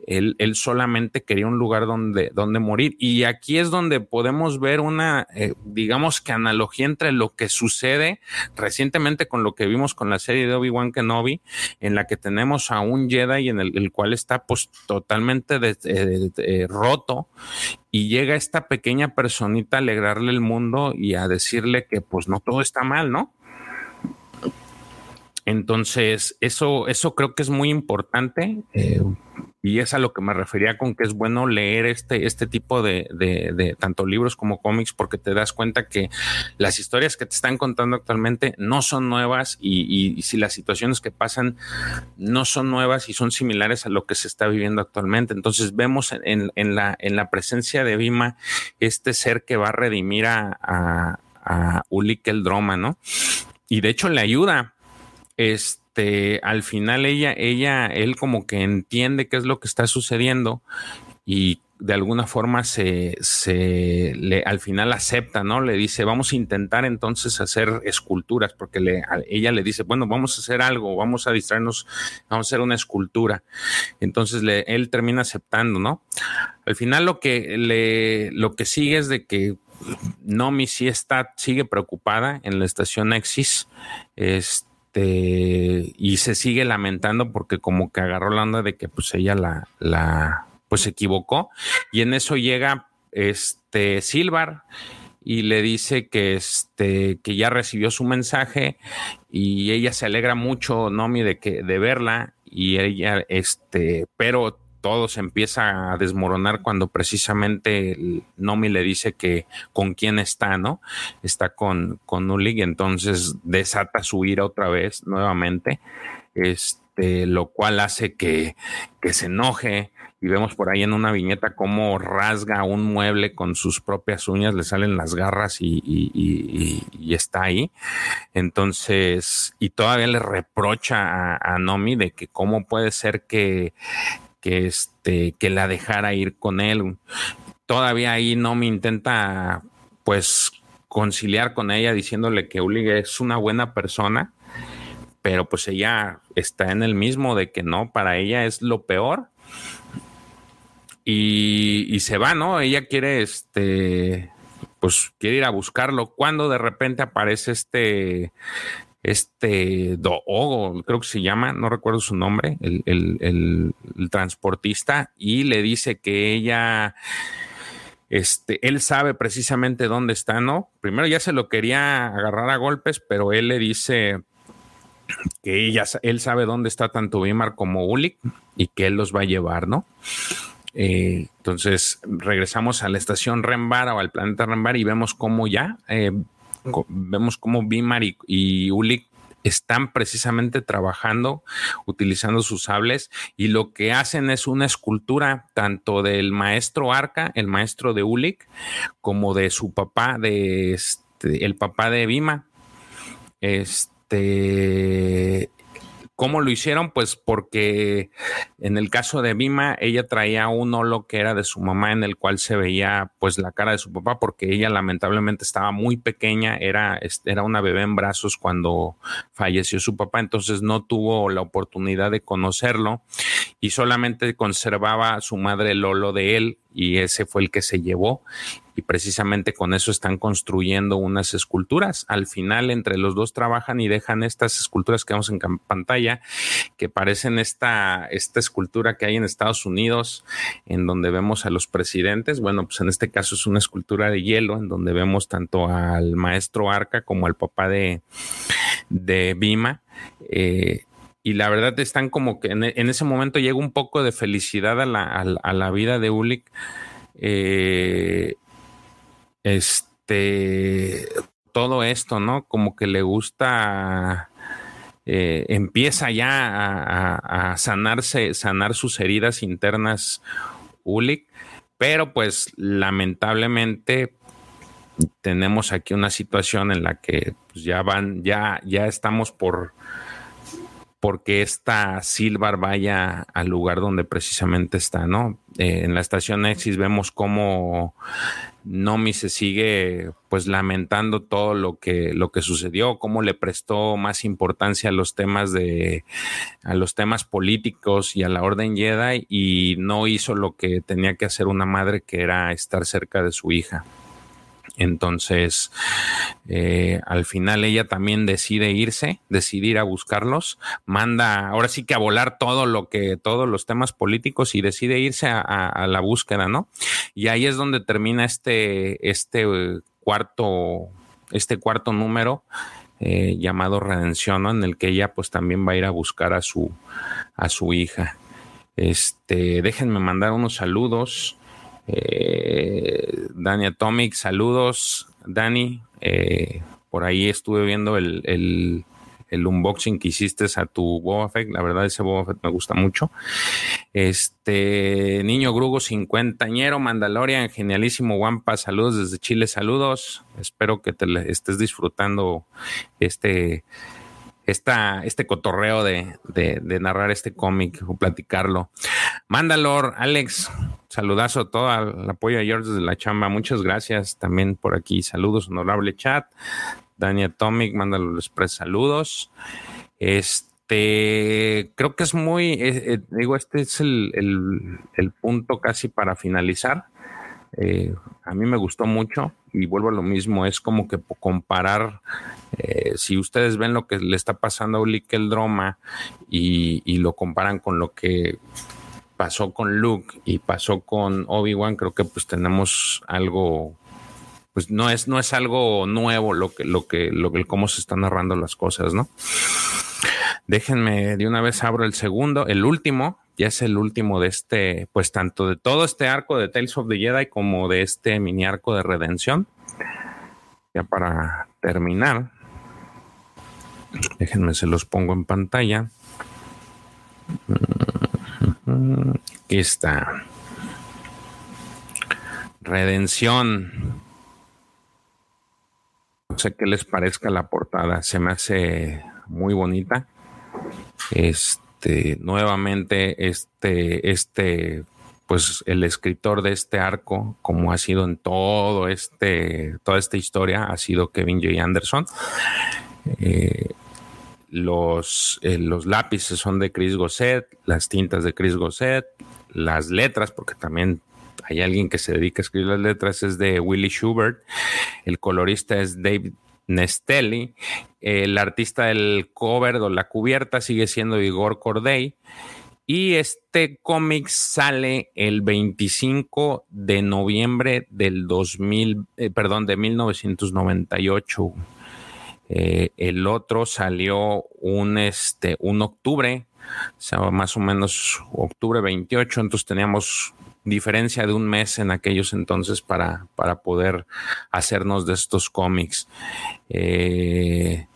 él, él, solamente quería un lugar donde, donde morir. Y aquí es donde podemos ver una, eh, digamos que analogía entre lo que sucede recientemente con lo que vimos con la serie de Obi-Wan Kenobi, en la que tenemos a un Jedi en el, cual está pues totalmente de, roto y llega esta pequeña personita a alegrarle el mundo y a decirle que pues no todo está mal, ¿no? Entonces, eso, eso creo que es muy importante. Eh, y es a lo que me refería con que es bueno leer este, este tipo de, de, tanto libros como cómics porque te das cuenta que las historias que te están contando actualmente no son nuevas y, y, si las situaciones que pasan no son nuevas y son similares a lo que se está viviendo actualmente. Entonces vemos en, en la, en la presencia de Vima este ser que va a redimir a, a, a Droma, ¿no? Y de hecho le ayuda. Este, este, al final ella, ella, él como que entiende qué es lo que está sucediendo y de alguna forma se, se le, al final acepta, ¿no? Le dice, vamos a intentar entonces hacer esculturas, porque le, ella le dice, bueno, vamos a hacer algo, vamos a distraernos, vamos a hacer una escultura. Entonces él termina aceptando, ¿no? Al final lo que le, lo que sigue es de que Nomi sí está, sigue preocupada en la estación Exis. Este este, y se sigue lamentando porque como que agarró la onda de que pues ella la, la, pues se equivocó. Y en eso llega este Silvar y le dice que este que ya recibió su mensaje y ella se alegra mucho Nomi de que de verla y ella este pero todo se empieza a desmoronar cuando precisamente Nomi le dice que con quién está, ¿no? Está con, con Ulig, entonces desata su ira otra vez, nuevamente, este, lo cual hace que, que se enoje. Y vemos por ahí en una viñeta cómo rasga un mueble con sus propias uñas, le salen las garras y, está ahí. Entonces, y todavía le reprocha a, a Nomi de que cómo puede ser que, que, este, que la dejara ir con él. Todavía ahí no me intenta, pues, conciliar con ella diciéndole que Ulig es una buena persona, pero pues ella está en el mismo de que no, para ella es lo peor. Y, y se va, ¿no? Ella quiere, este, pues quiere ir a buscarlo. Cuando de repente aparece este este Doogo, creo que se llama, no recuerdo su nombre, el, transportista, y le dice que ella, este, él sabe precisamente dónde está, ¿no? Primero ya se lo quería agarrar a golpes, pero él le dice que ella, él sabe dónde está tanto Bimar como Ulik y que él los va a llevar, ¿no? Eh, entonces regresamos a la estación Rembar o al planeta Rembar y vemos cómo ya eh, vemos cómo Bimar y, Ulik están precisamente trabajando, utilizando sus sables y lo que hacen es una escultura tanto del maestro Arca, el maestro de Ulik, como de su papá, de este, el papá de Vima. Este, ¿Cómo lo hicieron? Pues porque en el caso de Bima, ella traía un holo que era de su mamá en el cual se veía pues la cara de su papá porque ella lamentablemente estaba muy pequeña, era, era una bebé en brazos cuando falleció su papá, entonces no tuvo la oportunidad de conocerlo y solamente conservaba a su madre el holo de él y ese fue el que se llevó y precisamente con eso están construyendo unas esculturas. Al final entre los dos trabajan y dejan estas esculturas que vemos en pantalla que parecen esta, esta escultura que hay en Estados Unidos en donde vemos a los presidentes. Bueno, pues en este caso es una escultura de hielo en donde vemos tanto al maestro Arca como al papá de, de Bima. Eh, y la verdad están como que en, ese momento llega un poco de felicidad a la, a, la vida de Ulik. Eh, este, todo esto, ¿no? Como que le gusta, eh, empieza ya a, sanarse, sanar sus heridas internas, Ulik, pero pues lamentablemente tenemos aquí una situación en la que pues, ya van, ya, ya estamos por porque esta Silvar vaya al lugar donde precisamente está, ¿no? Eh, en la estación Nexis vemos cómo Nomi se sigue pues lamentando todo lo que lo que sucedió, cómo le prestó más importancia a los temas de a los temas políticos y a la orden Jedi y no hizo lo que tenía que hacer una madre que era estar cerca de su hija. Entonces, eh, al final ella también decide irse, decide ir a buscarlos, manda ahora sí que a volar todo lo que, todos los temas políticos y decide irse a, la búsqueda, ¿no? Y ahí es donde termina este, este cuarto, este cuarto número eh, llamado Redención, ¿no? En el que ella pues también va a ir a buscar a su, a su hija. Este, déjenme mandar unos saludos. Eh, Dani Atomic, saludos, Dani. Eh, por ahí estuve viendo el, unboxing que hiciste a tu Boba Fett. La verdad, ese Boba Fett me gusta mucho. Este Niño Grugo, cincuentañero, Mandalorian, genialísimo Wampa. Saludos desde Chile, saludos. Espero que te estés disfrutando este esta, este cotorreo de, narrar este cómic o platicarlo. Mandalor, Alex, saludazo a todo el apoyo a George desde la chamba. Muchas gracias también por aquí. Saludos, honorable chat. Dani Atomic, Mandalor Express, saludos. Este, creo que es muy, eh, eh, digo, este es el, el, punto casi para finalizar. Eh, a mí me gustó mucho y vuelvo a lo mismo, es como que comparar, eh, si ustedes ven lo que le está pasando a Ulick el Droma y, lo comparan con lo que pasó con Luke y pasó con Obi-Wan, creo que pues tenemos algo, pues no es, no es algo nuevo lo que, lo que, lo que, cómo se están narrando las cosas, ¿no? Déjenme de una vez abro el segundo, el último, ya es el último de este, pues tanto de todo este arco de Tales of the Jedi como de este mini arco de redención. Ya para terminar, déjenme se los pongo en pantalla. Aquí está. Redención. No sé qué les parezca la portada. Se me hace muy bonita. Este este, nuevamente este, este, pues el escritor de este arco, como ha sido en todo este, toda esta historia, ha sido Kevin J. Anderson. Eh, los, eh, los lápices son de Chris Gosset, las tintas de Chris Gosset, las letras, porque también hay alguien que se dedica a escribir las letras, es de Willie Schubert, el colorista es David Nestelli. El artista del cover o la cubierta sigue siendo Igor Corday. Y este cómic sale el 25 de noviembre del 2000, eh, perdón, de 1998. Eh, el otro salió un, este, un octubre, o sea, más o menos octubre 28, entonces teníamos diferencia de un mes en aquellos entonces para, para poder hacernos de estos cómics. Eh,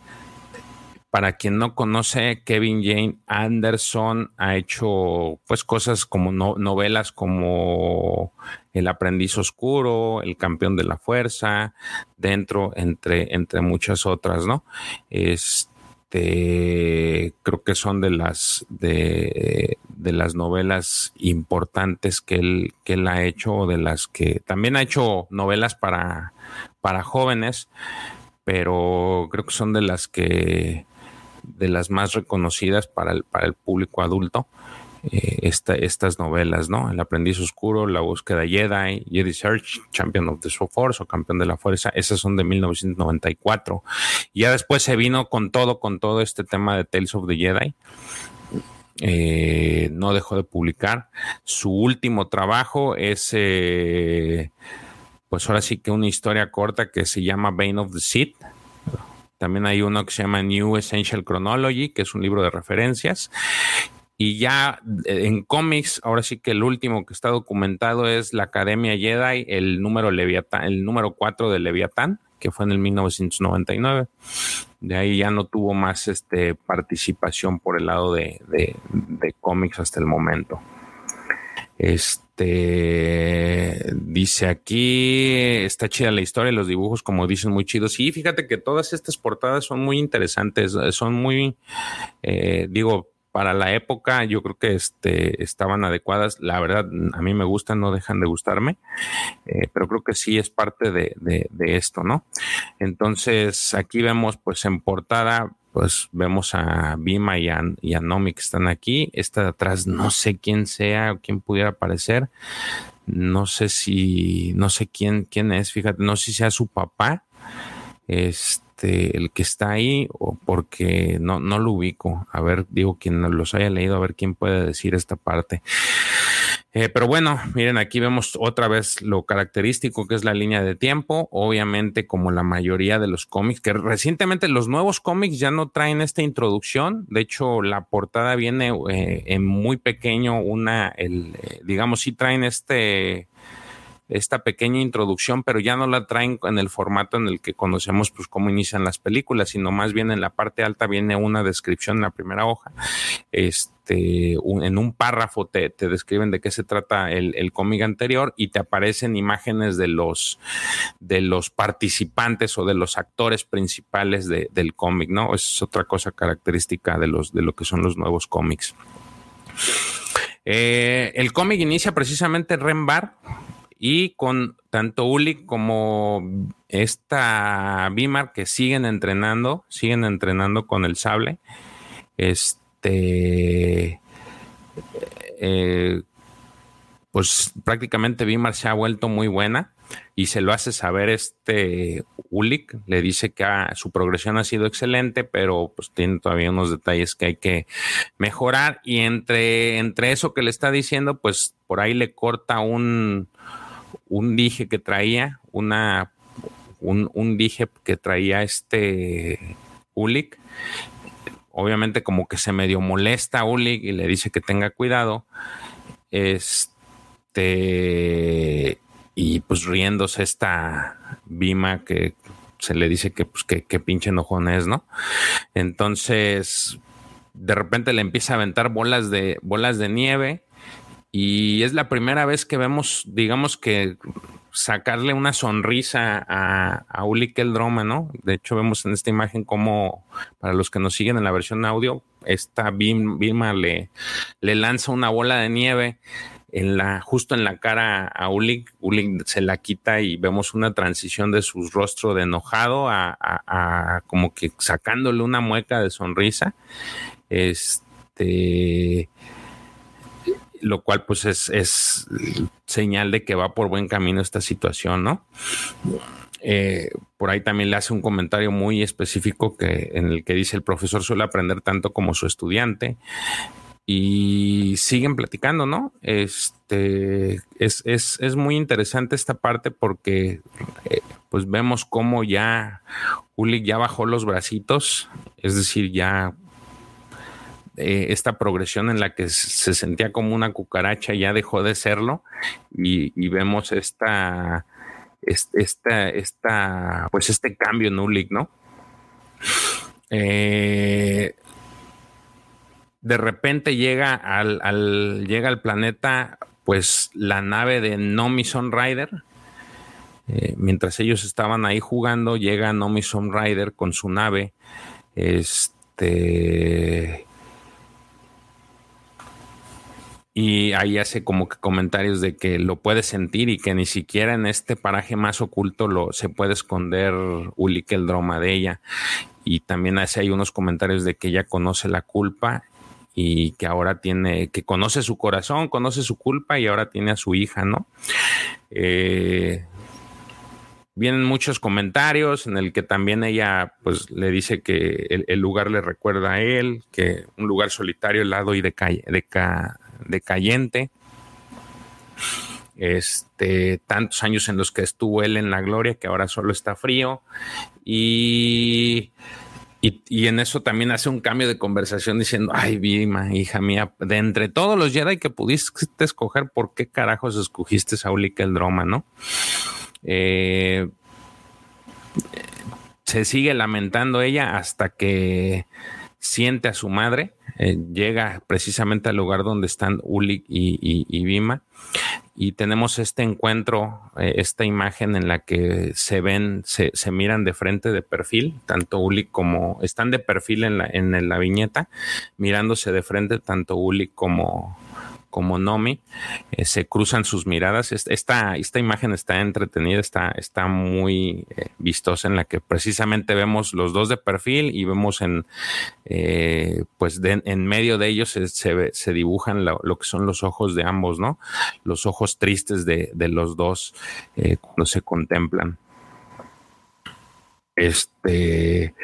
para quien no conoce, Kevin Jane Anderson ha hecho pues cosas como novelas como El aprendiz oscuro, El campeón de la fuerza, dentro, entre, entre muchas otras, ¿no? Este, creo que son de las, de, las novelas importantes que él, que él ha hecho, de las que también ha hecho novelas para, para jóvenes, pero creo que son de las que de las más reconocidas para el, para el público adulto. Eh, estas novelas, ¿no? El aprendiz oscuro, La búsqueda Jedi, Jedi Search, Champion of the Force o Campeón de la Fuerza, esas son de 1994. Ya después se vino con todo, con todo este tema de Tales of the Jedi. Eh, no dejó de publicar. Su último trabajo es, eh, pues ahora sí que una historia corta que se llama Bane of the Sith también hay uno que se llama New Essential Chronology, que es un libro de referencias. Y ya eh, en cómics, ahora sí que el último que está documentado es la Academia Jedi, el número Leviatán, el número 4 de Leviatán, que fue en el 1999. De ahí ya no tuvo más este, participación por el lado de, de cómics hasta el momento. Este dice aquí, está chida la historia, los dibujos, como dicen, muy chidos. Y fíjate que todas estas portadas son muy interesantes, son muy, eh, digo, para la época yo creo que este, estaban adecuadas. La verdad, a mí me gustan, no dejan de gustarme, eh, pero creo que sí es parte de, esto, ¿no? Entonces, aquí vemos pues en portada pues vemos a Bima y a, y Nomi que están aquí. Esta de atrás no sé quién sea o quién pudiera aparecer. No sé si, no sé quién, quién es, fíjate, no sé si sea su papá, este, el que está ahí, o porque no, no lo ubico. A ver, digo, quien los haya leído, a ver quién puede decir esta parte. Eh, pero bueno, miren, aquí vemos otra vez lo característico que es la línea de tiempo. Obviamente, como la mayoría de los cómics, que recientemente los nuevos cómics ya no traen esta introducción. De hecho, la portada viene eh, en muy pequeño, una, el, eh, digamos, sí traen este esta pequeña introducción, pero ya no la traen en el formato en el que conocemos pues cómo inician las películas, sino más bien en la parte alta viene una descripción en la primera hoja. Este, en un párrafo te, te, describen de qué se trata el, el cómic anterior y te aparecen imágenes de los, de los participantes o de los actores principales de, del cómic, ¿no? Es otra cosa característica de, los, de lo que son los nuevos cómics. Eh, el cómic inicia precisamente en Rembar, y con tanto Uli como esta Bimar que siguen entrenando, siguen entrenando con el sable. Este, eh, pues prácticamente Bimar se ha vuelto muy buena y se lo hace saber este Ulik, le dice que su progresión ha sido excelente, pero pues tiene todavía unos detalles que hay que mejorar y entre, entre eso que le está diciendo, pues por ahí le corta un, un dije que traía, una, un, dije que traía este Ulik. Obviamente como que se medio molesta Ulik y le dice que tenga cuidado. Este, y pues riéndose esta Bima que se le dice que, pues, que pinche enojón es, ¿no? Entonces, de repente le empieza a aventar bolas de, bolas de nieve y es la primera vez que vemos, digamos que sacarle una sonrisa a, a Uli Droma, ¿no? De hecho, vemos en esta imagen como, para los que nos siguen en la versión audio, esta Vilma le, le lanza una bola de nieve en la, justo en la cara a Uli. Uli se la quita y vemos una transición de su rostro de enojado a, a como que sacándole una mueca de sonrisa. Este lo cual pues es, señal de que va por buen camino esta situación, ¿no? Eh, por ahí también le hace un comentario muy específico que, en el que dice el profesor suele aprender tanto como su estudiante y siguen platicando, ¿no? Este es, es, muy interesante esta parte porque eh, pues vemos cómo ya Uli ya bajó los bracitos, es decir, ya eh, esta progresión en la que se sentía como una cucaracha ya dejó de serlo y, vemos esta, esta, esta, pues este cambio en Ulik, ¿no? eh, de repente llega al, llega al planeta pues la nave de Nomi Sunrider. Eh, mientras ellos estaban ahí jugando, llega Nomi Sunrider con su nave. Este. Y ahí hace como que comentarios de que lo puede sentir y que ni siquiera en este paraje más oculto lo, se puede esconder Ulik el drama de ella. Y también hace ahí unos comentarios de que ella conoce la culpa y que ahora tiene, que conoce su corazón, conoce su culpa y ahora tiene a su hija, ¿no? Eh, vienen muchos comentarios en el que también ella pues le dice que el, lugar le recuerda a él, que un lugar solitario, helado y decayente. Este, tantos años en los que estuvo él en la gloria que ahora solo está frío y y, en eso también hace un cambio de conversación diciendo, ay, Vima, hija mía, de entre todos los Jedi que pudiste escoger, ¿por qué carajos escogiste a el Droma, no? Eh, se sigue lamentando ella hasta que siente a su madre, eh, llega precisamente al lugar donde están Ulik y, y, y Vima y tenemos este encuentro, eh, esta imagen en la que se ven, se, se, miran de frente de perfil, tanto Uli como están de perfil en la, en la viñeta, mirándose de frente tanto Uli como, como Nomi, eh, se cruzan sus miradas. Esta, esta imagen está entretenida, está, está muy eh, vistosa en la que precisamente vemos los dos de perfil y vemos en, eh, pues en medio de ellos se, se, dibujan lo, que son los ojos de ambos, ¿no? Los ojos tristes de, de los dos cuando se contemplan. Este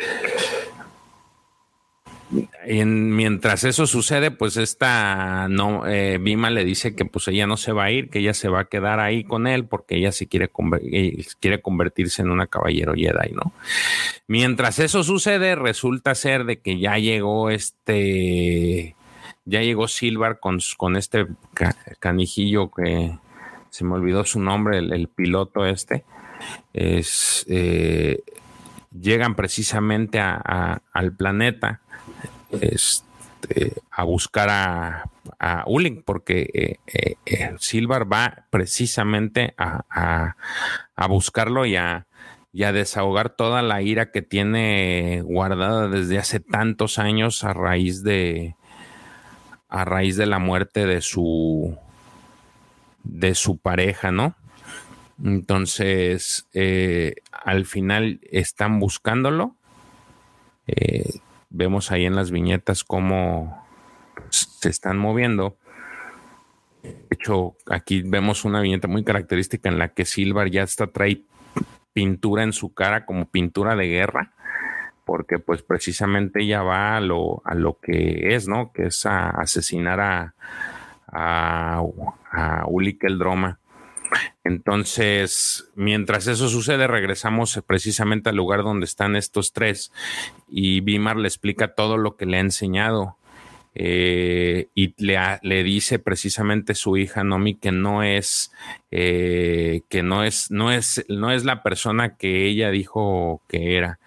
mientras eso sucede, pues esta no eh, le dice que pues ella no se va a ir, que ella se va a quedar ahí con él porque ella sí quiere, eh, quiere convertirse en una caballero Jedi, ¿no? Mientras eso sucede, resulta ser de que ya llegó este, ya llegó Silvar con, con este canijillo que se me olvidó su nombre, el, piloto este, es, eh, llegan precisamente al planeta este, a buscar a, a porque eh, eh, eh, Silvar va precisamente a, buscarlo y a, desahogar toda la ira que tiene guardada desde hace tantos años a raíz de a raíz de la muerte de su de su pareja, ¿no? Entonces, al final están buscándolo vemos ahí en las viñetas cómo se están moviendo. De hecho, aquí vemos una viñeta muy característica en la que Silvar ya está trae pintura en su cara como pintura de guerra, porque pues precisamente ella va a lo, a lo que es, ¿no? Que es a asesinar a, a, a el Droma. Entonces, mientras eso sucede, regresamos precisamente al lugar donde están estos tres y Bimar le explica todo lo que le ha enseñado. Eh, y le, le, dice precisamente su hija Nomi que no es eh, que no es no es no es la persona que ella dijo que era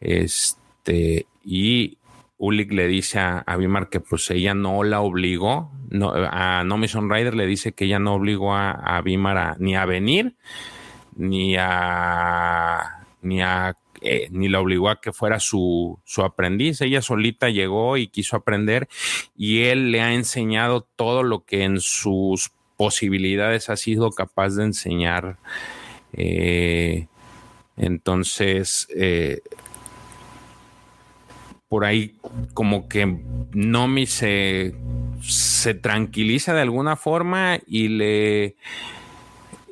este y Ulik le dice a, a Bimar que pues ella no la obligó, no, a Nomison Rider le dice que ella no obligó a, a Bimar ni a venir, ni a ni a eh, ni la obligó a que fuera su, su aprendiz. Ella solita llegó y quiso aprender y él le ha enseñado todo lo que en sus posibilidades ha sido capaz de enseñar. Eh, entonces, eh, por ahí como que Nomi se, se tranquiliza de alguna forma y le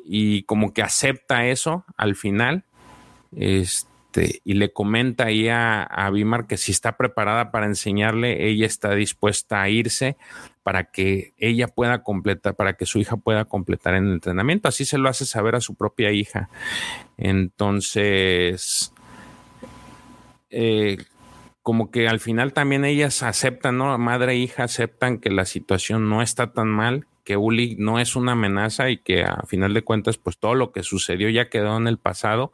y como que acepta eso al final. Este, y le comenta ahí a, a Bimar que si está preparada para enseñarle, ella está dispuesta a irse para que ella pueda completar, para que su hija pueda completar el entrenamiento. Así se lo hace saber a su propia hija. Entonces, eh, como que al final también ellas aceptan, ¿no? Madre e hija aceptan que la situación no está tan mal, que Uli no es una amenaza y que a final de cuentas, pues todo lo que sucedió ya quedó en el pasado.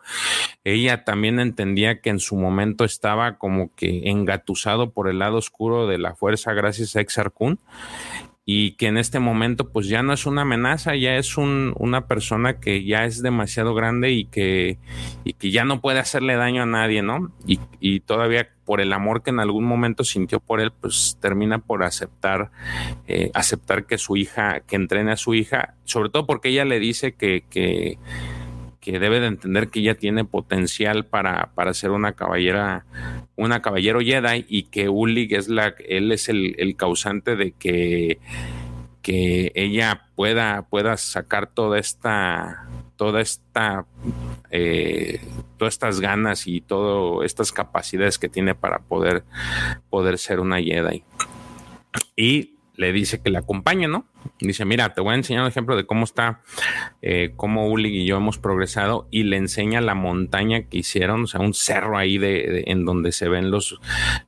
Ella también entendía que en su momento estaba como que engatusado por el lado oscuro de la fuerza gracias a Exar Kun y que en este momento pues ya no es una amenaza, ya es un, una persona que ya es demasiado grande y que, y que ya no puede hacerle daño a nadie, ¿no? Y, y, todavía por el amor que en algún momento sintió por él, pues termina por aceptar, eh, aceptar que su hija, que entrene a su hija, sobre todo porque ella le dice que, que que debe de entender que ella tiene potencial para, para ser una caballera, una caballero Jedi y que Ulig es la, él es el, el causante de que, que ella pueda, pueda sacar toda esta, toda esta, eh, todas estas ganas y todas estas capacidades que tiene para poder, poder ser una Jedi. Y le dice que le acompañe, ¿no? Dice, mira, te voy a enseñar un ejemplo de cómo está, eh, cómo Ulig y yo hemos progresado y le enseña la montaña que hicieron, o sea, un cerro ahí de, en donde se ven los,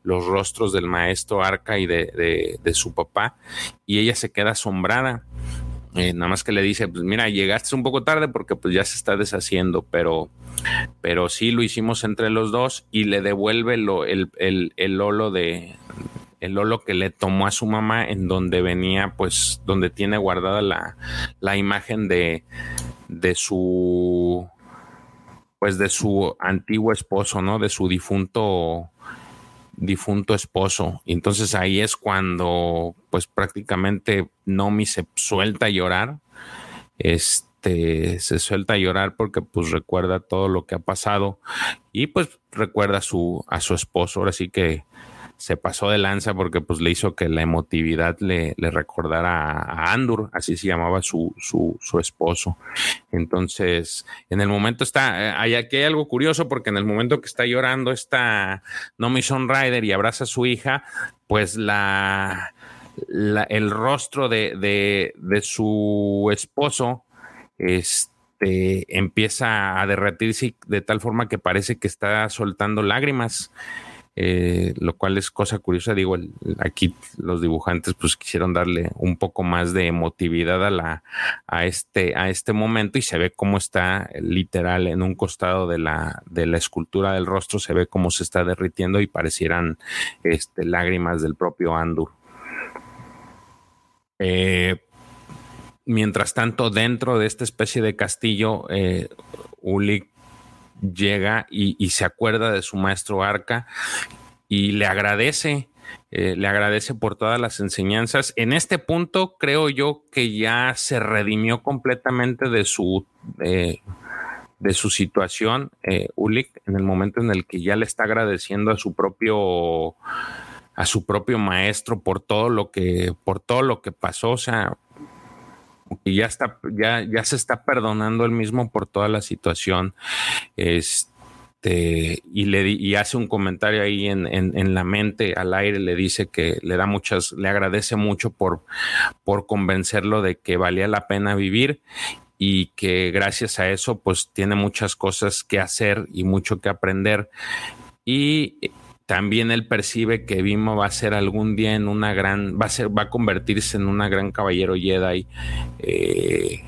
los rostros del maestro Arca y de, de, su papá y ella se queda asombrada. Eh, nada más que le dice, pues mira, llegaste un poco tarde porque pues ya se está deshaciendo, pero, pero sí lo hicimos entre los dos y le devuelve lo, el, el, el lolo de, el Lolo que le tomó a su mamá en donde venía, pues, donde tiene guardada la, la imagen de, de su, pues, de su antiguo esposo, ¿no? De su difunto, difunto esposo. Y entonces ahí es cuando, pues, prácticamente Nomi se suelta a llorar. Este, se suelta a llorar porque pues recuerda todo lo que ha pasado y pues recuerda a su, a su esposo. Ahora sí que se pasó de lanza porque pues le hizo que la emotividad le, le recordara a Andur, así se llamaba su, su, su, esposo. Entonces, en el momento está, eh, hay, aquí hay algo curioso porque en el momento que está llorando está Nomi Rider y abraza a su hija, pues la, la el rostro de, de, de su esposo, este, empieza a derretirse de tal forma que parece que está soltando lágrimas. Eh, lo cual es cosa curiosa. Digo, aquí los dibujantes pues quisieron darle un poco más de emotividad a, la, a, este, a este momento y se ve cómo está literal en un costado de la, de la escultura del rostro, se ve cómo se está derritiendo y parecieran este, lágrimas del propio Andur. Eh, mientras tanto, dentro de esta especie de castillo, eh, llega y, se acuerda de su maestro Arca y le agradece, eh, le agradece por todas las enseñanzas. En este punto creo yo que ya se redimió completamente de su... de su situación, eh, en el momento en el que ya le está agradeciendo a su propio a su propio maestro por todo lo que por todo lo que pasó, o sea, y ya está, ya, ya se está perdonando él mismo por toda la situación. Este, y le y hace un comentario ahí en, en, la mente, al aire, le dice que le da muchas, le agradece mucho por, por convencerlo de que valía la pena vivir y que gracias a eso pues tiene muchas cosas que hacer y mucho que aprender. Y también él percibe que Vimo va a ser algún día en una gran, va a ser, va a convertirse en una gran caballero Jedi, eh,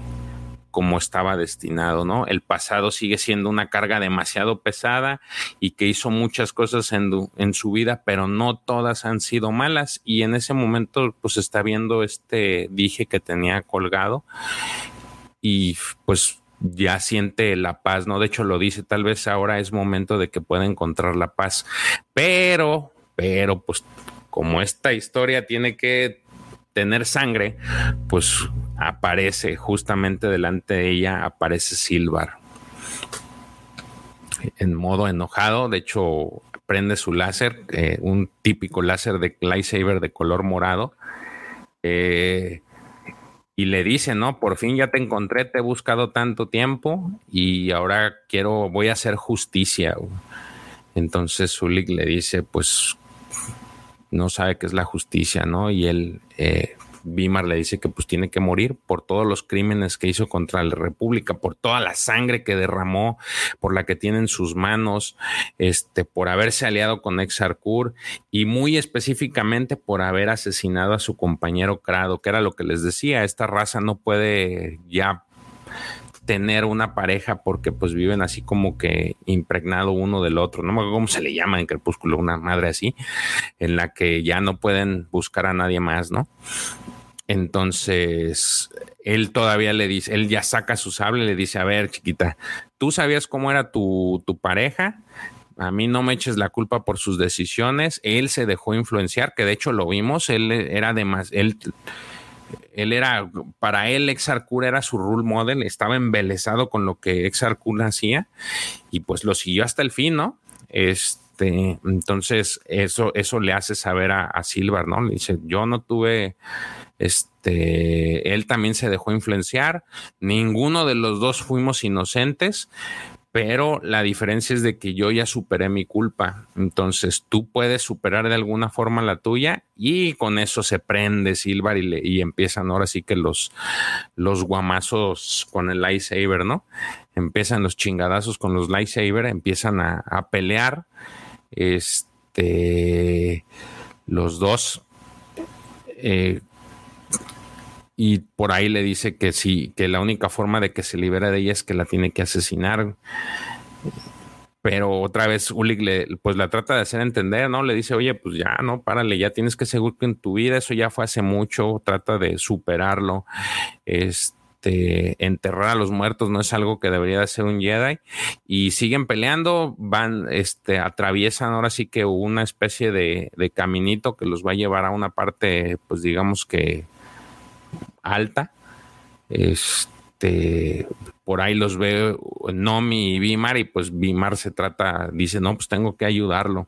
como estaba destinado, ¿no? El pasado sigue siendo una carga demasiado pesada y que hizo muchas cosas en, en su vida, pero no todas han sido malas. Y en ese momento, pues está viendo este dije que tenía colgado y pues ya siente la paz, ¿no? De hecho lo dice, tal vez ahora es momento de que pueda encontrar la paz, pero, pero pues como esta historia tiene que tener sangre, pues aparece justamente delante de ella, aparece Silvar en modo enojado, de hecho prende su láser, eh, un típico láser de lightsaber de color morado. Eh, y le dice, no, por fin ya te encontré, te he buscado tanto tiempo y ahora quiero, voy a hacer justicia. Entonces Zulik le dice, pues no sabe qué es la justicia, ¿no? Y él, eh, Bimar le dice que pues tiene que morir por todos los crímenes que hizo contra la República, por toda la sangre que derramó, por la que tiene en sus manos, este, por haberse aliado con Exarcur y muy específicamente por haber asesinado a su compañero Crado, que era lo que les decía, esta raza no puede ya tener una pareja porque pues viven así como que impregnado uno del otro, no me acuerdo cómo se le llama en Crepúsculo, una madre así, en la que ya no pueden buscar a nadie más, ¿no? Entonces, él todavía le dice, él ya saca su sable, le dice, a ver, chiquita, tú sabías cómo era tu, tu pareja, a mí no me eches la culpa por sus decisiones, él se dejó influenciar, que de hecho lo vimos, él era de más, él él era, para él Exarcura era su role model, estaba embelesado con lo que Exarcura hacía y pues lo siguió hasta el fin, ¿no? Este, entonces eso, eso le hace saber a, a Silver, ¿no? Le dice, yo no tuve, este, él también se dejó influenciar, ninguno de los dos fuimos inocentes, pero la diferencia es de que yo ya superé mi culpa. Entonces tú puedes superar de alguna forma la tuya y con eso se prende Silvar y, empiezan ahora sí que los, los guamazos con el lightsaber, ¿no? Empiezan los chingadazos con los lightsaber, empiezan a, pelear. Este, los dos. Eh, y por ahí le dice que sí, que la única forma de que se libere de ella es que la tiene que asesinar. Pero otra vez Ulik le, pues la trata de hacer entender, ¿no? Le dice, oye, pues ya, no, párale, ya tienes que seguir en tu vida, eso ya fue hace mucho, trata de superarlo. Este, enterrar a los muertos no es algo que debería de ser un Jedi. Y siguen peleando, van, este, atraviesan ahora sí que una especie de, de caminito que los va a llevar a una parte, pues digamos que alta. Este, por ahí los ve Nomi y Bimar y pues Bimar se trata, dice, no, pues tengo que ayudarlo.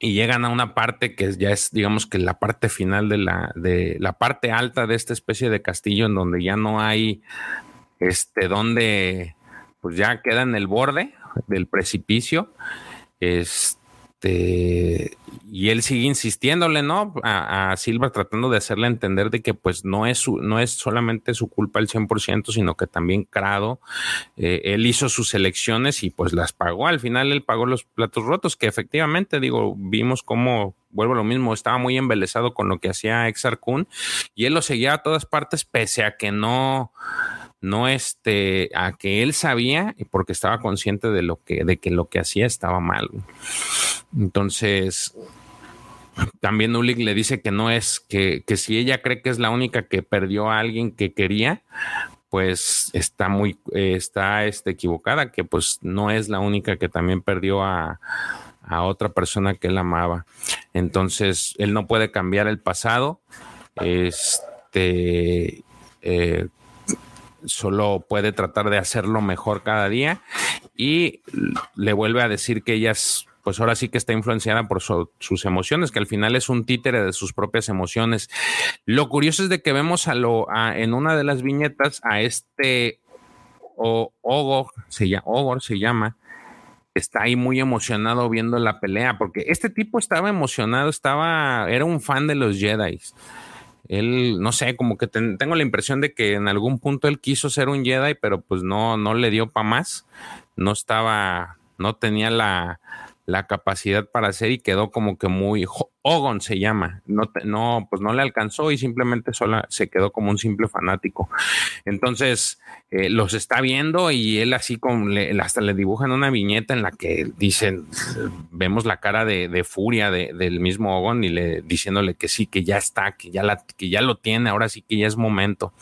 Y llegan a una parte que ya es, digamos que la parte final de la, de la parte alta de esta especie de castillo en donde ya no hay, este, donde, pues ya queda en el borde del precipicio. Este, este, y él sigue insistiéndole, ¿no? A, Silva tratando de hacerle entender de que pues no es, su, no es solamente su culpa el 100%, sino que también Crado, eh, él hizo sus elecciones y pues las pagó. Al final él pagó los platos rotos, que efectivamente, digo, vimos cómo, vuelvo a lo mismo, estaba muy embelesado con lo que hacía Exar Kun y él lo seguía a todas partes pese a que no no este, a que él sabía porque estaba consciente de lo que, de que lo que hacía estaba mal. Entonces, también Ulik le dice que no es, que, que si ella cree que es la única que perdió a alguien que quería, pues está muy, está este, equivocada, que pues no es la única que también perdió a, a otra persona que él amaba. Entonces, él no puede cambiar el pasado. Este, eh, solo puede tratar de hacerlo mejor cada día y le vuelve a decir que ella es, pues ahora sí que está influenciada por sus emociones, que al final es un títere de sus propias emociones. Lo curioso es de que vemos a lo, en una de las viñetas a este Ogor, se llama, Ogor se llama, está ahí muy emocionado viendo la pelea, porque este tipo estaba emocionado, estaba, era un fan de los Jedi él, no sé, como que tengo la impresión de que en algún punto él quiso ser un Jedi, pero pues no, no le dio para más. No estaba, no tenía la, la capacidad para hacer y quedó como que muy Ogon se llama. No, no, pues no le alcanzó y simplemente sola se quedó como un simple fanático. Entonces eh, los está viendo y él así como le, hasta le dibujan una viñeta en la que dicen, vemos la cara de, furia del mismo Ogon y le diciéndole que sí, que ya está, que ya la, que ya lo tiene, ahora sí que ya es momento.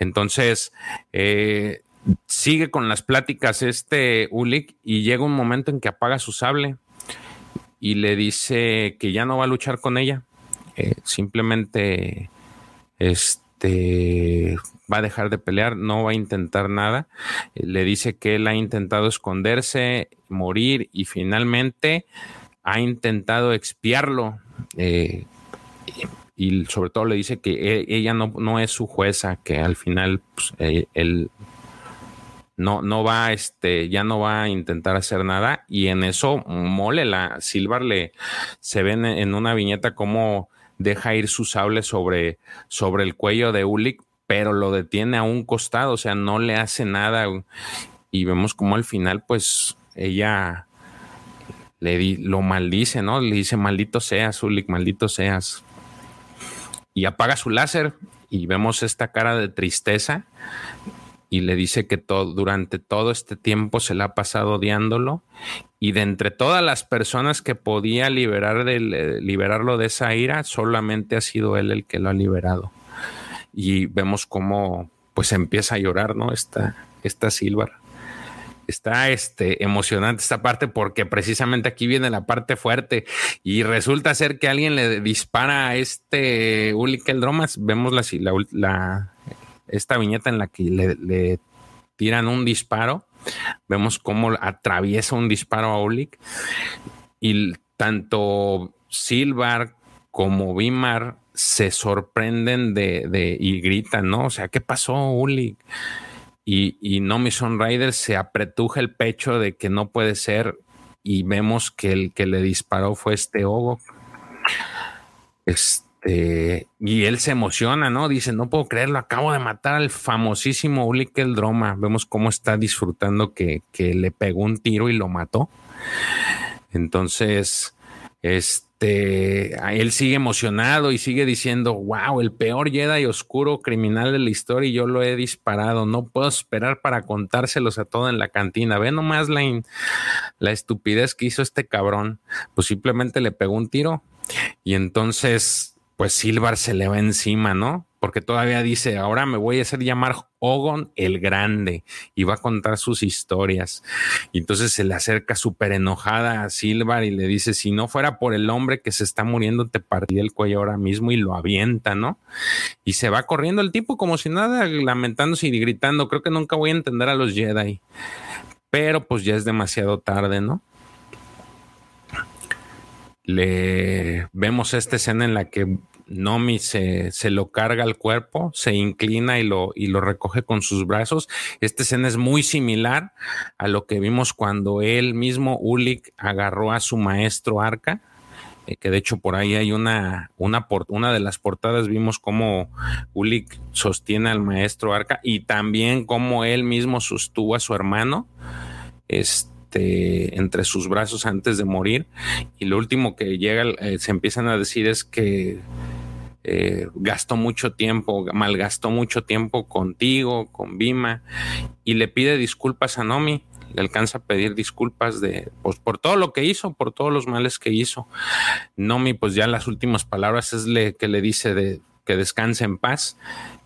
Entonces, eh, sigue con las pláticas este Ulik y llega un momento en que apaga su sable y le dice que ya no va a luchar con ella. Eh, simplemente este va a dejar de pelear, no va a intentar nada. Eh, le dice que él ha intentado esconderse, morir y finalmente ha intentado expiarlo. Eh, y, sobre todo le dice que e, ella no, no, es su jueza, que al final pues, él no, no va, este, ya no va a intentar hacer nada. Y en eso, mole, la Silvar le se ven en una viñeta como deja ir su sable sobre, sobre el cuello de Ulik, pero lo detiene a un costado, o sea, no le hace nada. Y vemos como al final, pues, ella le di, lo maldice, ¿no? Le dice, maldito seas, Ulik, maldito seas. Y apaga su láser y vemos esta cara de tristeza y le dice que todo, durante todo este tiempo se le ha pasado odiándolo y de entre todas las personas que podía liberar de, liberarlo de esa ira, solamente ha sido él el que lo ha liberado. Y vemos cómo pues empieza a llorar, ¿no? Esta, esta Silvar está este, emocionante esta parte porque precisamente aquí viene la parte fuerte y resulta ser que alguien le dispara a este. Vemos la, la, esta viñeta en la que le, tiran un disparo. Vemos cómo atraviesa un disparo a Ulik y tanto Silvar como Vimar se sorprenden de, y gritan, ¿no? O sea, ¿qué pasó, Ulik? y, y Nomi Rider se apretuja el pecho de que no puede ser y vemos que el que le disparó fue este Ogo. Este, y él se emociona, ¿no? Dice, no puedo creerlo, acabo de matar al famosísimo Ulik el Droma. Vemos cómo está disfrutando que, que le pegó un tiro y lo mató. Entonces, este este, él sigue emocionado y sigue diciendo, wow, el peor Jedi oscuro criminal de la historia y yo lo he disparado, no puedo esperar para contárselos a todo en la cantina. Ve nomás la, la estupidez que hizo este cabrón, pues simplemente le pegó un tiro y entonces, pues Silvar se le va encima, ¿no? porque todavía dice, ahora me voy a hacer llamar Ogon el Grande y va a contar sus historias. Entonces se le acerca súper enojada a Silvar y le dice, si no fuera por el hombre que se está muriendo, te partí el cuello ahora mismo y lo avienta, ¿no? Y se va corriendo el tipo como si nada, lamentándose y gritando, creo que nunca voy a entender a los Jedi. Pero pues ya es demasiado tarde, ¿no? Le vemos esta escena en la que Nomi se, se, lo carga al cuerpo, se inclina y lo, y lo recoge con sus brazos. Esta escena es muy similar a lo que vimos cuando él mismo, Ulik, agarró a su maestro Arca. Eh, que de hecho por ahí hay una, una, una de las portadas, vimos cómo Ulik sostiene al maestro Arca y también cómo él mismo sostuvo a su hermano. Este, entre sus brazos antes de morir. Y lo último que llega, eh, se empiezan a decir es que eh, gastó mucho tiempo, malgastó mucho tiempo contigo, con Bima, y le pide disculpas a Nomi. Le alcanza a pedir disculpas de, pues, por todo lo que hizo, por todos los males que hizo. Nomi, pues ya las últimas palabras es le, que le dice de que descanse en paz,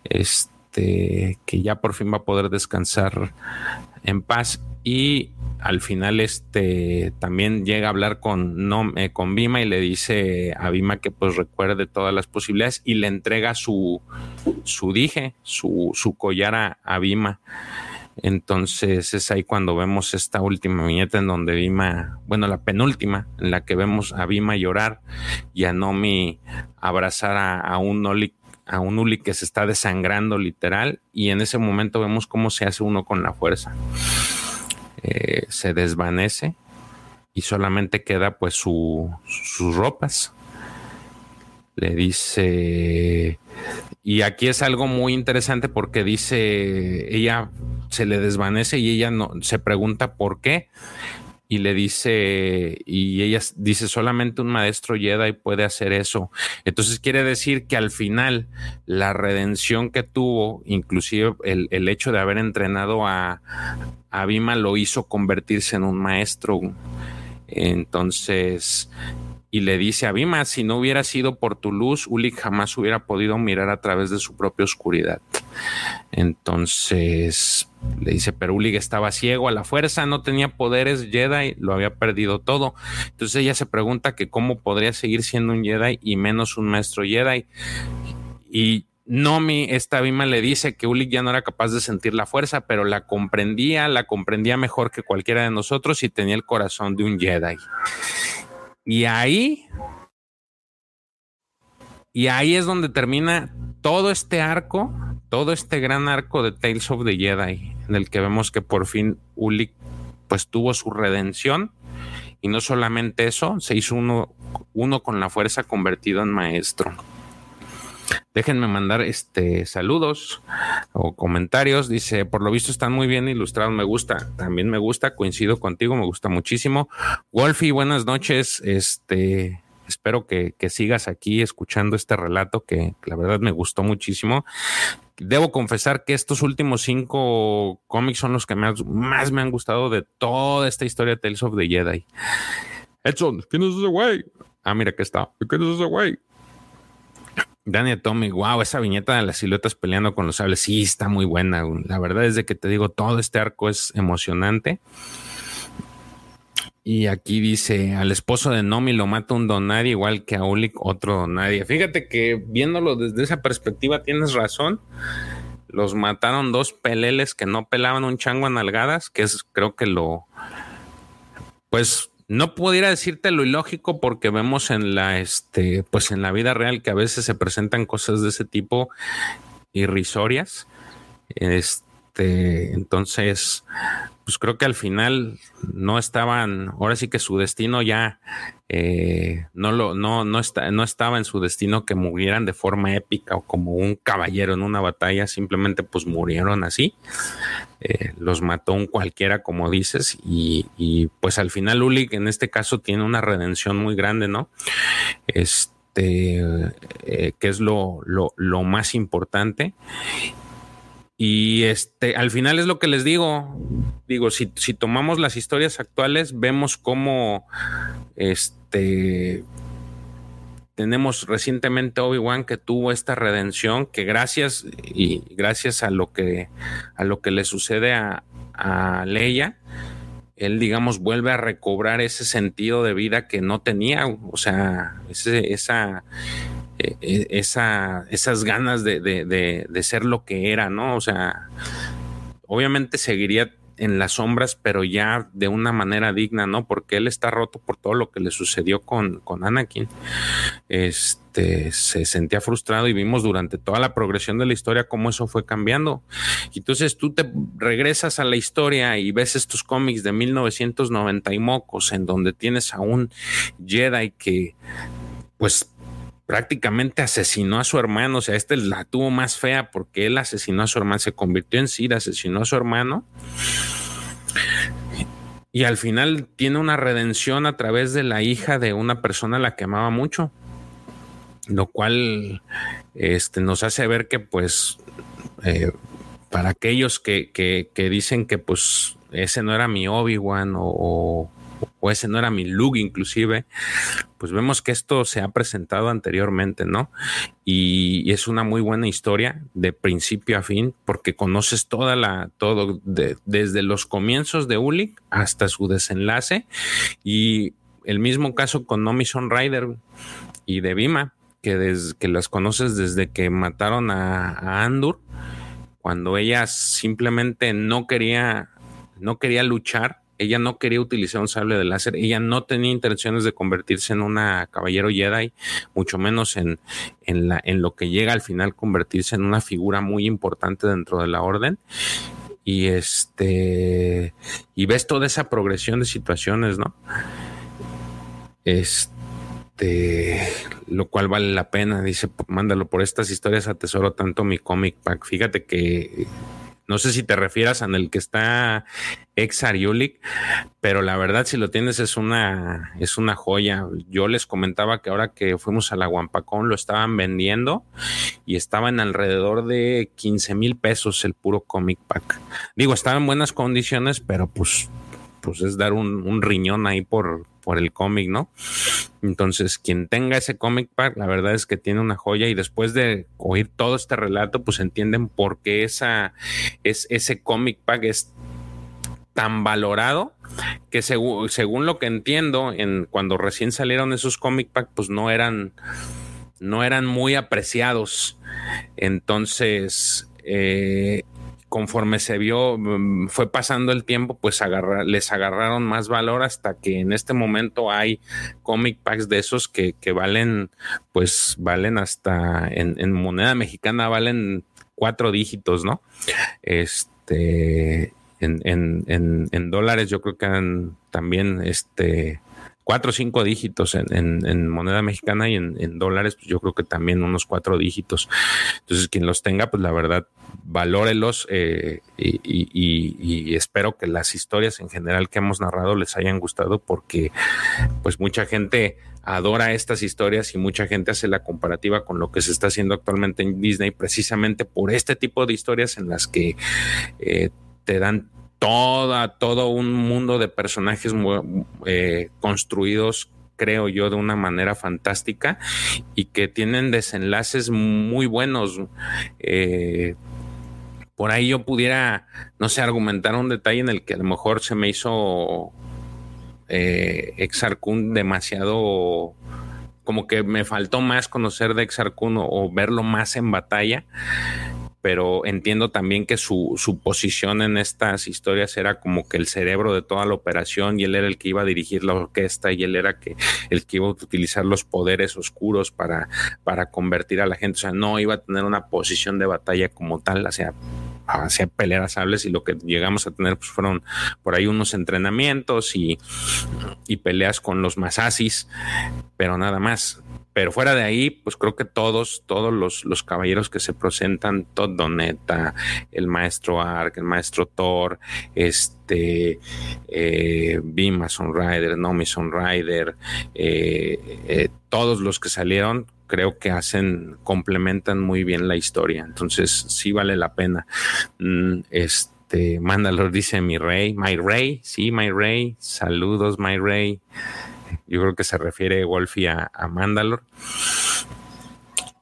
este, que ya por fin va a poder descansar en paz y al final este también llega a hablar con, no, eh, con Bima y le dice a Bima que pues recuerde todas las posibilidades y le entrega su, su dije, su, su collar a, a Bima. Entonces es ahí cuando vemos esta última viñeta en donde Bima, bueno, la penúltima, en la que vemos a Bima llorar y a Nomi abrazar a, a un Oli a un Uli que se está desangrando literal y en ese momento vemos cómo se hace uno con la fuerza. Eh, se desvanece y solamente queda pues su, sus ropas. Le dice, y aquí es algo muy interesante porque dice, ella se le desvanece y ella no, se pregunta por qué y le dice, y ella dice, solamente un maestro Jedi puede hacer eso. Entonces quiere decir que al final la redención que tuvo, inclusive el, el hecho de haber entrenado a, a lo hizo convertirse en un maestro. Entonces, y le dice a Bima, si no hubiera sido por tu luz, Ulik jamás hubiera podido mirar a través de su propia oscuridad. Entonces le dice, pero Ulig estaba ciego a la fuerza, no tenía poderes Jedi, lo había perdido todo. Entonces ella se pregunta que cómo podría seguir siendo un Jedi y menos un maestro Jedi. Y Nomi, esta Bima le dice que Ulig ya no era capaz de sentir la fuerza, pero la comprendía, la comprendía mejor que cualquiera de nosotros y tenía el corazón de un Jedi. Y ahí, y ahí es donde termina todo este arco, todo este gran arco de Tales of the Jedi, en el que vemos que por fin Ulik pues tuvo su redención y no solamente eso, se hizo uno, uno con la fuerza convertido en maestro. Déjenme mandar este saludos o comentarios. Dice, por lo visto están muy bien ilustrados, me gusta. También me gusta, coincido contigo, me gusta muchísimo. Wolfie, buenas noches. Este, espero que, sigas aquí escuchando este relato que, la verdad me gustó muchísimo. Debo confesar que estos últimos cinco cómics son los que más, más me han gustado de toda esta historia de Tales of the Jedi. Edson, ¿quién es ese güey? Ah, mira que está. ¿Quién es ese güey? Daniel Tommy, wow, esa viñeta de las siluetas peleando con los sables, sí, está muy buena. La verdad es de que te digo, todo este arco es emocionante. Y aquí dice, al esposo de Nomi lo mata un donadie, igual que a Ulik otro donadie. Fíjate que viéndolo desde esa perspectiva tienes razón. Los mataron dos peleles que no pelaban un chango a nalgadas, que es creo que lo... Pues no pudiera decirte lo ilógico porque vemos en la, este, pues en la vida real que a veces se presentan cosas de ese tipo irrisorias. Este, entonces, pues creo que al final no estaban, ahora sí que su destino ya eh, no lo, no, no, está, no estaba en su destino que murieran de forma épica o como un caballero en una batalla, simplemente pues murieron así. Eh, los mató un cualquiera, como dices, y, pues al final Ulik en este caso tiene una redención muy grande, ¿no? Este, eh, que es lo, lo, lo más importante. Y este, al final es lo que les digo. Digo, si, si tomamos las historias actuales, vemos cómo este tenemos recientemente Obi-Wan que tuvo esta redención, que gracias y gracias a lo que a lo que le sucede a, a Leia, él digamos vuelve a recobrar ese sentido de vida que no tenía, o sea, esa e, e, esa, esas ganas de, de, ser lo que era, ¿no? O sea, obviamente seguiría en las sombras, pero ya de una manera digna, ¿no? Porque él está roto por todo lo que le sucedió con, con Anakin. Este se sentía frustrado y vimos durante toda la progresión de la historia cómo eso fue cambiando. Entonces tú te regresas a la historia y ves estos cómics de 1990 y mocos, en donde tienes a un Jedi que, pues, prácticamente asesinó a su hermano, o sea, este la tuvo más fea porque él asesinó a su hermano, se convirtió en Sir, asesinó a su hermano. Y al final tiene una redención a través de la hija de una persona a la que amaba mucho, lo cual este, nos hace ver que pues eh, para aquellos que, que, dicen que pues ese no era mi Obi-Wan o, o ese no era mi look inclusive, pues vemos que esto se ha presentado anteriormente, ¿no? Y, es una muy buena historia de principio a fin porque conoces toda la, todo, desde los comienzos de Ulik hasta su desenlace y el mismo caso con Nomi Rider y de Bima, que, que las conoces desde que mataron a, a Andur, cuando ella simplemente no quería, no quería luchar ella no quería utilizar un sable de láser, ella no tenía intenciones de convertirse en una caballero Jedi, mucho menos en, en, la, en lo que llega al final convertirse en una figura muy importante dentro de la orden. Y este, y ves toda esa progresión de situaciones, ¿no? Este, lo cual vale la pena. Dice, mándalo por estas historias, atesoro tanto mi comic pack. Fíjate que no sé si te refieras a el que está ex Ariulik, pero la verdad, si lo tienes, es una, es una joya. Yo les comentaba que ahora que fuimos a la Guampacón lo estaban vendiendo y estaba en alrededor de 15 mil pesos el puro comic pack. Digo, estaba en buenas condiciones, pero pues, pues es dar un, riñón ahí por, por el cómic, ¿no? Entonces, quien tenga ese cómic pack, la verdad es que tiene una joya y después de oír todo este relato, pues entienden por qué esa, es, ese cómic pack es tan valorado que según, según lo que entiendo, en, cuando recién salieron esos cómic pack, pues no eran, no eran muy apreciados. Entonces, eh, conforme se vio, mm, fue pasando el tiempo, pues les agarraron más valor hasta que en este momento hay comic packs de esos que, valen, pues valen hasta en, moneda mexicana, valen cuatro dígitos, ¿no? Este, en, en, en dólares yo creo que también, este, cuatro o cinco dígitos en, moneda mexicana y en, dólares, pues yo creo que también unos cuatro dígitos. Entonces, quien los tenga, pues la verdad, valórelos eh, y, espero que las historias en general que hemos narrado les hayan gustado porque pues mucha gente adora estas historias y mucha gente hace la comparativa con lo que se está haciendo actualmente en Disney precisamente por este tipo de historias en las que eh, te dan toda, todo un mundo de personajes eh, construidos creo yo, de una manera fantástica y que tienen desenlaces muy buenos. Eh, por ahí yo pudiera, no sé, argumentar un detalle en el que a lo mejor se me hizo eh, demasiado como que me faltó más conocer de Exarcun o, verlo más en batalla pero entiendo también que su, su, posición en estas historias era como que el cerebro de toda la operación y él era el que iba a dirigir la orquesta y él era que, el que iba a utilizar los poderes oscuros para, para convertir a la gente, o sea, no iba a tener una posición de batalla como tal, o sea, hacia pelear sables y lo que llegamos a tener pues fueron por ahí unos entrenamientos y, y peleas con los masasis, pero nada más. Pero fuera de ahí, pues creo que todos, todos los, los caballeros que se presentan, Todd Doneta, el maestro Ark, el maestro Thor, este, eh, Mason Rider, Nomi Son Rider, eh, eh, todos los que salieron, creo que hacen, complementan muy bien la historia. Entonces, sí vale la pena. Mm, este, Mandalor dice mi rey, my rey, sí, my rey, saludos, my rey. Yo creo que se refiere Wolfie a, a Mandalor.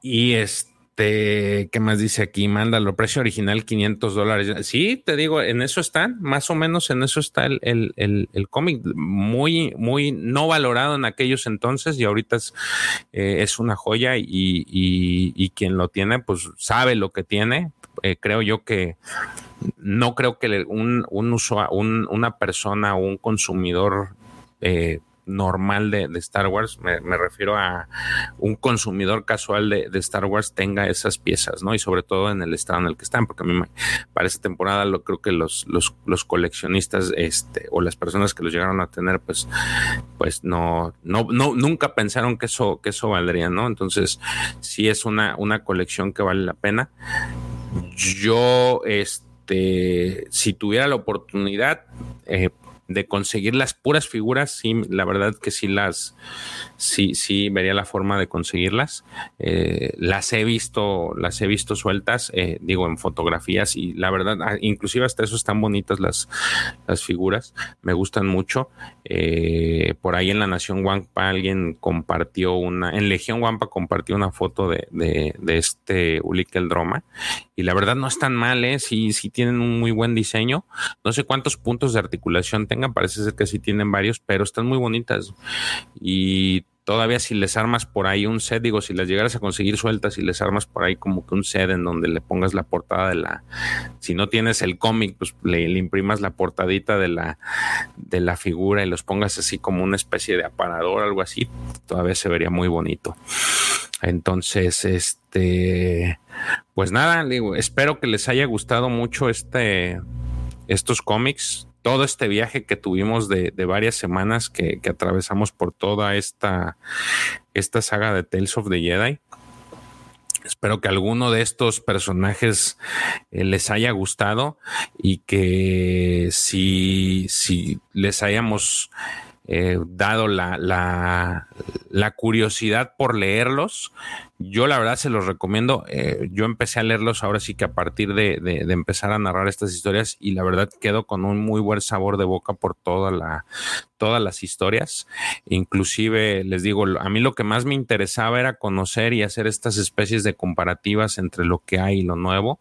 Y este, ¿qué más dice aquí? Mandalor, precio original 500 dólares. Sí, te digo, en eso están, más o menos en eso está el, el, cómic, muy, muy no valorado en aquellos entonces y ahorita es, eh, una joya y, y, quien lo tiene, pues sabe lo que tiene. Eh, creo yo que no creo que un, un, uso, un una persona o un consumidor eh, normal de, Star Wars, me, refiero a un consumidor casual de, Star Wars tenga esas piezas, ¿no? Y sobre todo en el estado en el que están, porque a mí para esta temporada lo creo que los, los, coleccionistas este, o las personas que los llegaron a tener, pues, pues no, no, no, nunca pensaron que eso, que eso valdría, ¿no? Entonces, sí es una, una colección que vale la pena. Yo, este, si tuviera la oportunidad, eh, de conseguir las puras figuras, sí, la verdad que sí las, sí, sí vería la forma de conseguirlas. Eh, las he visto, las he visto sueltas, eh, digo, en fotografías y la verdad, ah, inclusive hasta eso están bonitas las, las figuras, me gustan mucho. Eh, por ahí en la Nación Wampa alguien compartió una, en Legión Wampa compartió una foto de, de, este Ulick el Droma y la verdad no están mal, ¿eh? Sí tienen un muy buen diseño. No sé cuántos puntos de articulación parece ser que sí tienen varios, pero están muy bonitas. Y todavía si les armas por ahí un set, digo, si las llegaras a conseguir sueltas y les armas por ahí como que un set en donde le pongas la portada de la, si no tienes el cómic, pues le, le, imprimas la portadita de la, de la figura y los pongas así como una especie de aparador, algo así, todavía se vería muy bonito. Entonces, este, pues nada, digo, espero que les haya gustado mucho este, estos cómics, todo este viaje que tuvimos de, varias semanas que, atravesamos por toda esta, esta saga de Tales of the Jedi. Espero que alguno de estos personajes eh, les haya gustado y que si, si les hayamos eh, dado la, la, la, curiosidad por leerlos, yo la verdad se los recomiendo. Eh, yo empecé a leerlos ahora sí que a partir de, de, empezar a narrar estas historias y la verdad quedo con un muy buen sabor de boca por todas las historias. Inclusive les digo, a mí lo que más me interesaba era conocer y hacer estas especies de comparativas entre lo que hay y lo nuevo.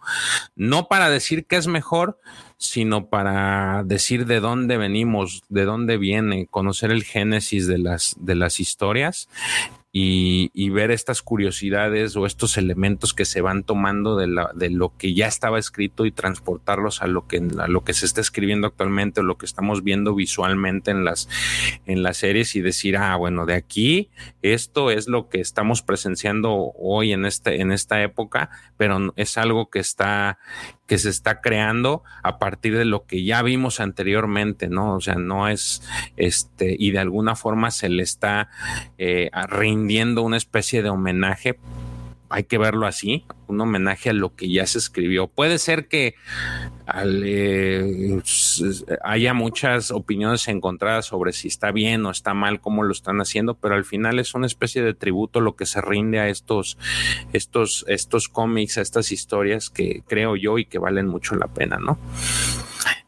No para decir que es mejor, sino para decir de dónde venimos, de dónde viene, conocer el génesis de las, de las historias y, ver estas curiosidades o estos elementos que se van tomando de, la, de, lo que ya estaba escrito y transportarlos a lo que a lo que se está escribiendo actualmente o lo que estamos viendo visualmente en las en las series y decir ah bueno de aquí esto es lo que estamos presenciando hoy en este en esta época pero es algo que está que se está creando a partir de lo que ya vimos anteriormente, ¿no? O sea, no es este, y de alguna forma se le está eh, rindiendo una especie de homenaje hay que verlo así, un homenaje a lo que ya se escribió. Puede ser que eh, haya muchas opiniones encontradas sobre si está bien o está mal cómo lo están haciendo, pero al final es una especie de tributo lo que se rinde a estos, estos, estos cómics, a estas historias que creo yo y que valen mucho la pena, ¿no?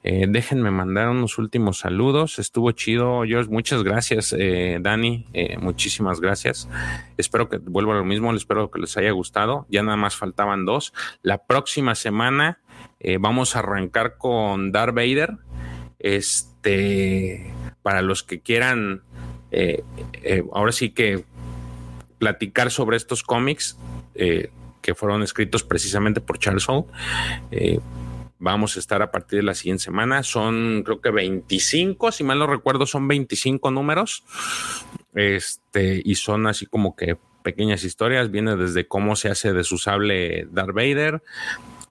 Eh, déjenme mandar unos últimos saludos. Estuvo chido, George. Muchas gracias, eh, Dani. Eh, muchísimas gracias. Espero que vuelva lo mismo. Espero que les haya gustado. Ya nada más faltaban dos. La próxima semana vamos a arrancar con Darth Vader. Este, para los que quieran, ahora sí que platicar sobre estos cómics que fueron escritos precisamente por Charles Hall vamos a estar a partir de la siguiente semana. Son, creo que 25, si mal no recuerdo, son 25 números. Este, y son así como que pequeñas historias. Viene desde cómo se hace de su sable Darth Vader,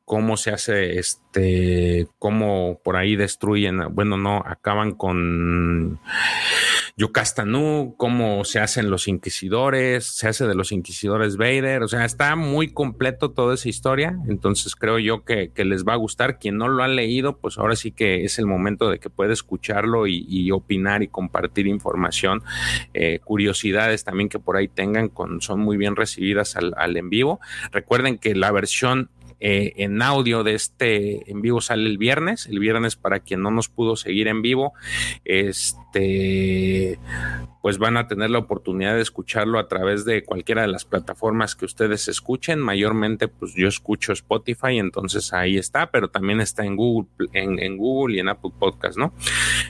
cómo se hace este, cómo por ahí destruyen, bueno, no, acaban con Yucastanú, cómo se hacen los inquisidores, se hace de los inquisidores Vader, o sea, está muy completo toda esa historia, entonces creo yo que, les va a gustar. Quien no lo ha leído, pues ahora sí que es el momento de que pueda escucharlo y, opinar y compartir información, eh, curiosidades también que por ahí tengan, son muy bien recibidas al en vivo. Recuerden que la versión eh, en audio de este en vivo sale el viernes. El viernes, para quien no nos pudo seguir en vivo, este, pues van a tener la oportunidad de escucharlo a través de cualquiera de las plataformas que ustedes escuchen. Mayormente, pues yo escucho Spotify, entonces ahí está, pero también está en Google, en, Google y en Apple Podcast, ¿no?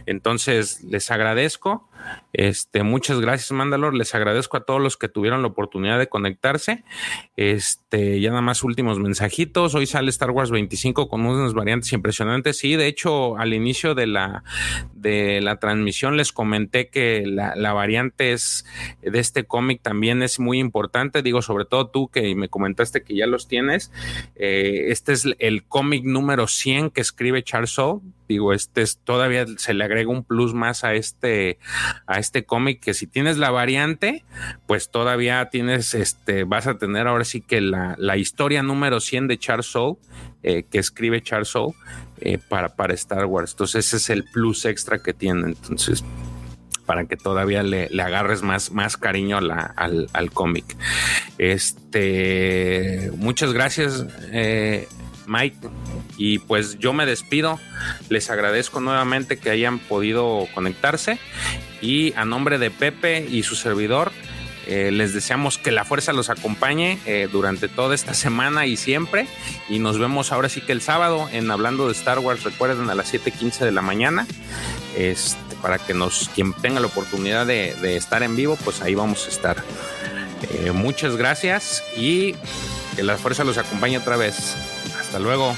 Entonces, les agradezco. Este, muchas gracias, Mandalor. Les agradezco a todos los que tuvieron la oportunidad de conectarse. Este, ya nada más últimos mensajitos. Hoy sale Star Wars 25 con unas variantes impresionantes. Sí, de hecho, al inicio de la, de la transmisión les comenté que la, la variante es, de este cómic también es muy importante. Digo, sobre todo tú que me comentaste que ya los tienes. Eh, este es el cómic número 100 que escribe Charles Soule digo, este es todavía se le agrega un plus más a este a este cómic que si tienes la variante, pues todavía tienes este vas a tener ahora sí que la, historia número 100 de Charles Soule eh, que escribe Charles Soule eh, para para Star Wars. Entonces ese es el plus extra que tiene. Entonces para que todavía le, agarres más, más cariño al, al cómic. Este, muchas gracias, eh, Mike. Y pues yo me despido. Les agradezco nuevamente que hayan podido conectarse. Y a nombre de Pepe y su servidor, eh, les deseamos que la fuerza los acompañe eh, durante toda esta semana y siempre. Y nos vemos ahora sí que el sábado en Hablando de Star Wars. Recuerden a las 7:15 de la mañana. Este, para que nos, quien tenga la oportunidad de, estar en vivo, pues ahí vamos a estar. Eh, muchas gracias y que la fuerza los acompañe otra vez. Hasta luego.